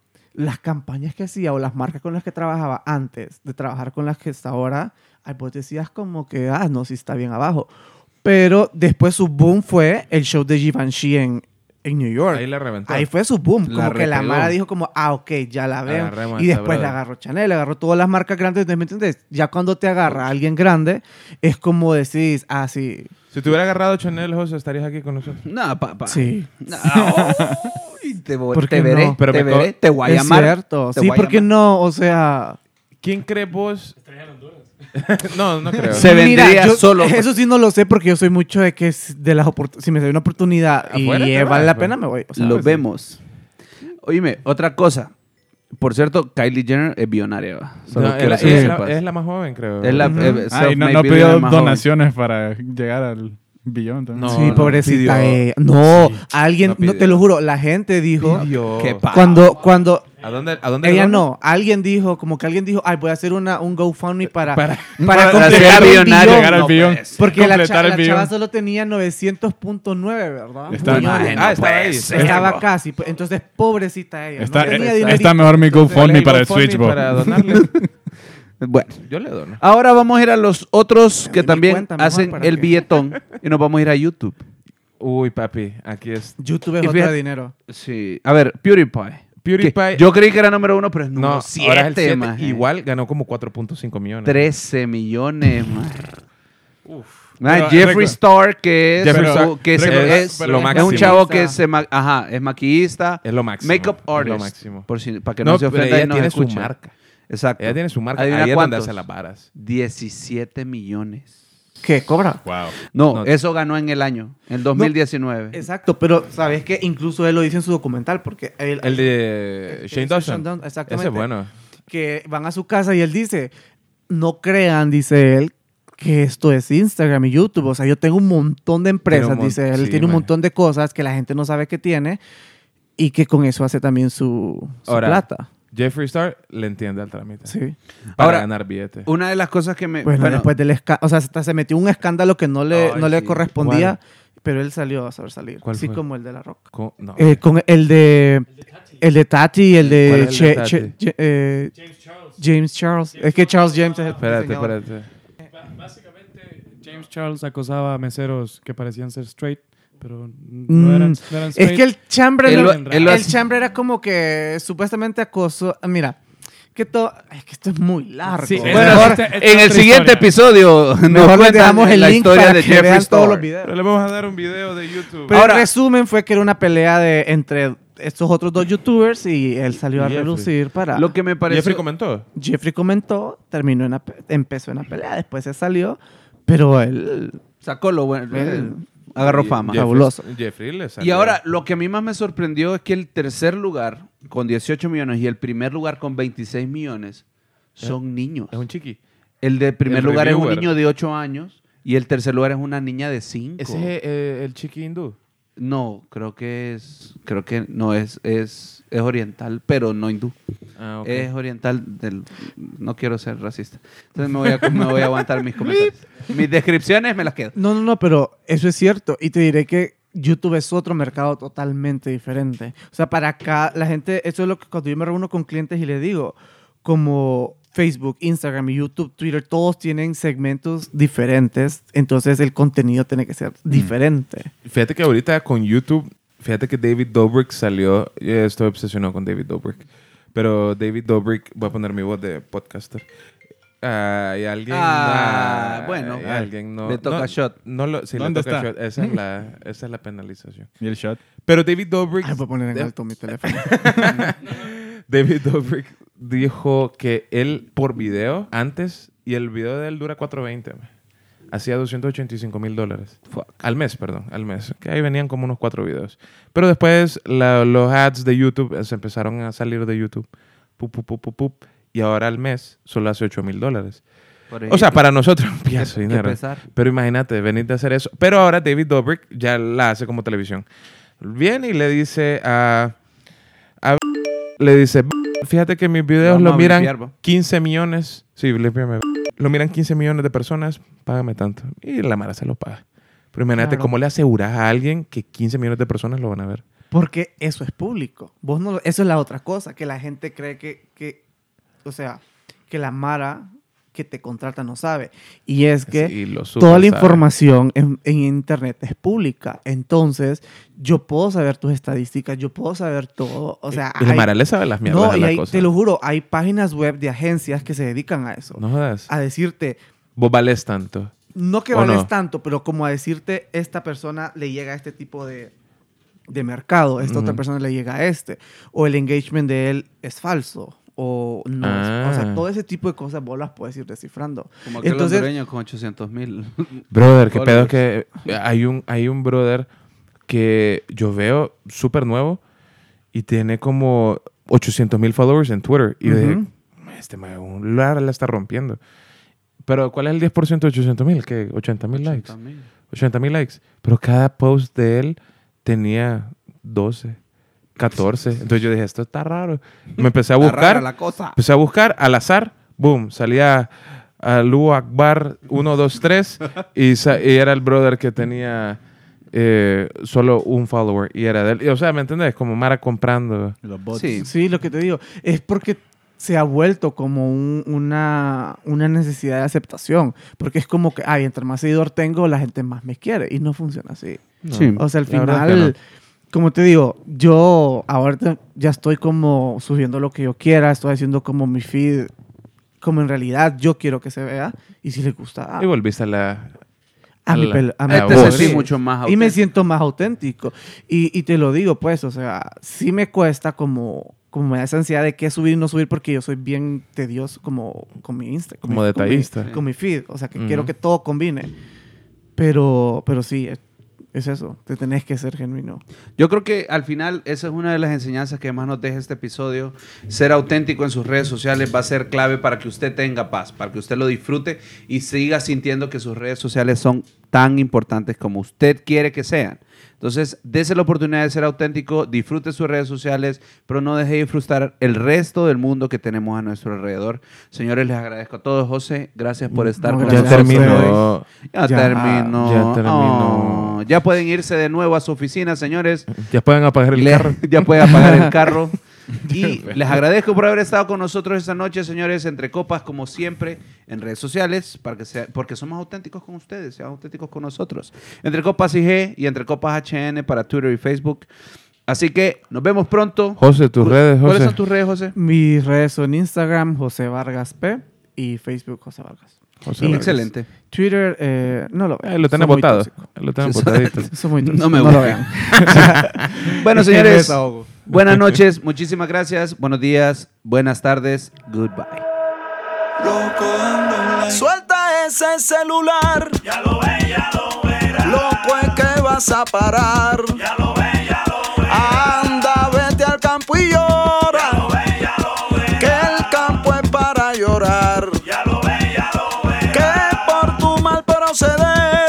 las campañas que hacía o las marcas con las que trabajaba antes de trabajar con las que está ahora, ay, pues decías como que, ah, no, sí está bien abajo. Pero después su boom fue el show de Givenchy en, en New York. Ahí la reventó. Ahí fue su boom. La Como que la. Mara dijo como, ah, ok, ya la veo. Y después le brother. agarró Chanel, le agarró todas las marcas grandes. ¿Me entiendes? Ya cuando te agarra alguien grande, es como decís, ah, sí, Si te hubiera agarrado Chanel, José, estarías aquí con nosotros. No, papá. sí. No, te, vo- ¿Por te veré, no? Pero te veré, te voy a es llamar. cierto. Te Sí, voy a ¿por qué llamar. no? O sea... ¿Quién cree vos? no, no creo. Se vendría Mira, yo- solo. Eso sí no lo sé porque yo soy mucho de que es de las si me da una oportunidad y Afuera eh, vas, vale la pena, me voy. O sea, Lo pues, vemos. Oíme, otra cosa. Por cierto, Kylie Jenner es billonaria. No, es, la, es la- es la más joven, creo. Es la- Ujú. eh, Ay, no, no más joven. donaciones para llegar al billón. No, sí, no, pobrecita pidió. ella. No, Sí, alguien, no te lo juro, la gente dijo... Cuando, cuando ¿A dónde, a dónde ella no, alguien dijo, como que alguien dijo, ay, voy a hacer una, un GoFundMe para, Para- para, para completar el llegar al no billón. Porque la, completar cha- el la billón. chava solo tenía 900.9, ¿verdad? Está- Millones. Ay, no Ah, ahí. ser. Estaba casi. pues, Entonces, pobrecita ella. Está, no tenía está dinerito. mejor mi GoFundMe para el GoFundMe Switch, bro. Para donarle. Bueno. Yo le dono. Ahora vamos a ir a los otros que también hacen el que- billetón y nos vamos a ir a YouTube. Uy, papi, aquí es YouTube es otro fíjate- dinero. Sí. A ver, PewDiePie. PewDiePie. Que Yo creí que era número uno, pero es número no, siete, ahora es el siete. maje. Igual ganó como 4.5 millones. 13 millones, man. Uf. Man, Pero, Jeffrey Star, que es, Jeffrey pero- Star, que pero- es, pero lo es máximo. un chavo que se ajá, es maquillista, Es lo máximo. makeup es lo artist, máximo. por si, para que no, No, se ofenda y ella nos tiene su escuche. marca. Exacto. Ella tiene su marca. Ahí es donde hace las varas. 17 millones. ¿Qué cobra? Wow. No, No. eso ganó en el año, en 2019. Exacto, pero sabes que incluso él lo dice en su documental porque él, El de Shane Dawson. Shane Dawson, exactamente. Ese es bueno. que van a su casa y él dice, no crean, dice él, que esto es Instagram y YouTube. O sea, yo tengo un montón de empresas, mon- dice él, sí, tiene un montón de cosas que la gente no sabe que tiene y que con eso hace también su, su Ahora, plata. Jeffree Star le entiende al trámite. Sí. Para Ahora, ganar billetes. Una de las cosas que me... Bueno, bueno, después del escándalo, o sea, hasta se metió un escándalo que no le, Ay, no le sí. correspondía, pero él salió a saber salir. ¿Cuál Así fue? como el de La Roca. Co- no. Eh, con el de el de Tati y el ¿Cuál de, el de Che- Tati? Che- Che- eh, James Charles. Es que Charles James es el Espérate, espérate. Básicamente, James Charles acosaba a meseros que parecían ser straight, pero Mm, no eran, no eran Es que el chambre, Él no- él lo el chambre era como que supuestamente acoso. Mira, que todo, es que esto es muy largo. Sí, bueno, mejor esta- esta en el siguiente historia. episodio nos dejamos el la link historia para de que Jeffree vean todos los Star. videos. Pero le vamos a dar un video de YouTube. Pero Ahora- el resumen fue que era una pelea de entre estos otros dos youtubers y él salió a Jeffrey. relucir para. Lo que me parece... Jeffrey comentó. Jeffrey comentó, terminó en la empezó en la pelea, después se salió, pero él, Sacó lo bueno. Él- agarró Y fama. Fabuloso. Jeffrey le Y salió. ahora, lo que a mí más me sorprendió es que el tercer lugar con 18 millones y el primer lugar con 26 millones son niños. Es un chiqui. El de primer el lugar es un niño de 8 años y el tercer lugar es una niña de 5. Ese es eh, el chiqui hindú. No, creo que es, creo que no es, es, es oriental, pero no hindú. Ah. Es oriental del, no quiero ser racista. Entonces me voy a, me voy a aguantar mis comentarios. Mis descripciones me las quedo. No, no, no, pero eso es cierto. Y te diré que YouTube es otro mercado totalmente diferente. O sea, para acá, la gente, eso es lo que cuando yo me reúno con clientes y les digo, como Facebook, Instagram, YouTube, Twitter, todos tienen segmentos diferentes. Entonces el contenido tiene que ser diferente. Fíjate que ahorita con YouTube, fíjate que David Dobrik salió. Yo estoy obsesionado con David Dobrik. Pero David Dobrik, voy a poner mi voz de podcaster. Hay alguien. Ah, ah, bueno. hay alguien no. Le toca no, shot. No lo, sí, le ¿Dónde toca está? shot. Esa es, la, esa es la penalización. Y el shot. Pero David Dobrik. Ay, voy a poner en de- alto mi teléfono. David Dobrik dijo que él por video antes, y el video de él dura 4.20, me, hacía 285 mil dólares. Al mes, perdón, al mes. Que ahí venían como unos cuatro videos. Pero después la- los ads de YouTube eh, se empezaron a salir de YouTube. Pup, pup, pup, y ahora al mes solo hace 8 mil dólares. O sea, para nosotros Qué dinero. Pero imagínate, venir de hacer eso. Pero ahora David Dobrik ya la hace como televisión. Viene y le dice a... a- le dice, fíjate que mis videos Vamos lo a miran va. 15 millones. Sí, límpiame. Lo miran 15 millones de personas, págame tanto. Y la Mara se lo paga. Pero imagínate Claro. cómo le aseguras a alguien que 15 millones de personas lo van a ver. Porque eso es público. Vos no, lo- eso es la otra cosa, que la gente cree que, que, o sea, que la Mara que te contrata no sabe. Y es que Sí, toda la información en, en Internet es pública. Entonces, yo puedo saber tus estadísticas, yo puedo saber todo. O sea, Y la hay- le sabe las mierdas no, a y la hay- cosa. te lo juro, hay páginas web de agencias que se dedican a eso. No jodas. A decirte, Vos vales tanto. no que ¿O vales no? tanto, pero como a decirte, esta persona le llega a este tipo de, de mercado, esta otra persona le llega a este, o el engagement de él es falso, o no. es- O Ah. sea, todo ese tipo de cosas vos las puedes ir descifrando. Como aquel Entonces- hondureño con 800 mil. Brother, qué pedo que hay un, hay un brother que yo veo súper nuevo y tiene como 800 mil followers en Twitter. Y yo dije, este lar la está rompiendo. Pero ¿cuál es el 10% de 800 mil? ¿Qué? 80 mil likes. 80 mil likes. Pero cada post de él tenía 12, 14. Entonces yo dije, esto está raro. Me empecé a buscar. la cosa. Empecé a buscar al azar, boom, salía Alu Akbar 123 y, y era el brother que tenía eh, solo un follower y era de él. Y, o sea, ¿me entendés? Como Mara comprando. Los bots. Sí. Sí, lo que te digo, es porque se ha vuelto como un- una, una necesidad de aceptación. Porque es como que, ay, entre más seguidor tengo, la gente más me quiere. Y no funciona así. Sí. O sea, al final, como te digo, yo ahorita ya estoy como subiendo lo que yo quiera, estoy haciendo como mi feed, como en realidad yo quiero que se vea. Y si les gusta, ah, Y volviste a la... a mi la- pel- a mi la Este voz. es sí. así mucho más y me siento más auténtico. Y, y te lo digo, pues, o sea, sí me cuesta como, como esa ansiedad de qué subir y no subir porque yo soy bien tedioso como con mi Insta. con Como mi- detallista. Con mi, con mi feed. O sea, que quiero que todo combine. Pero, pero sí, es, es eso. Te tenés que ser genuino. Yo creo que al final esa es una de las enseñanzas que más nos deja este episodio. Ser auténtico en sus redes sociales va a ser clave para que usted tenga paz, para que usted lo disfrute y siga sintiendo que sus redes sociales son tan importantes como usted quiere que sean. Entonces, dése la oportunidad de ser auténtico, disfrute sus redes sociales, pero no deje de frustrar el resto del mundo que tenemos a nuestro alrededor. Señores, les agradezco a todos. José, gracias por estar No, con Ya nosotros terminó. Ya, Ya, terminó. ya terminó. Oh, ya pueden irse de nuevo a su oficina, señores. Ya pueden apagar el Le- carro. ya puede apagar el carro. Y les agradezco por haber estado con nosotros esta noche, señores, entre copas, como siempre, en redes sociales, para que sea, porque somos auténticos con ustedes, sean auténticos con nosotros. Entre copas IG y entre copas HN para Twitter y Facebook. Así que nos vemos pronto. José, tus redes, ¿Cuáles José. son tus redes, José? Mis redes son Instagram, José Vargas P. Y Facebook, José Vargas. José Vargas. Excelente. Twitter, eh, no lo vean. Ahí lo muy botado. lo botadito. No me lo voy. vean. Bueno, señores, desahogo. Buenas noches, muchísimas gracias, buenos días, buenas tardes, goodbye. Suelta ese celular. Ya lo ve, ya lo verás. Loco es que vas a parar. Ya lo ve, ya lo verás. Anda, vete al campo y llora. Ya lo ve, ya lo verás. Que el campo es para llorar. Ya lo ve, ya lo verás. Que por tu mal proceder.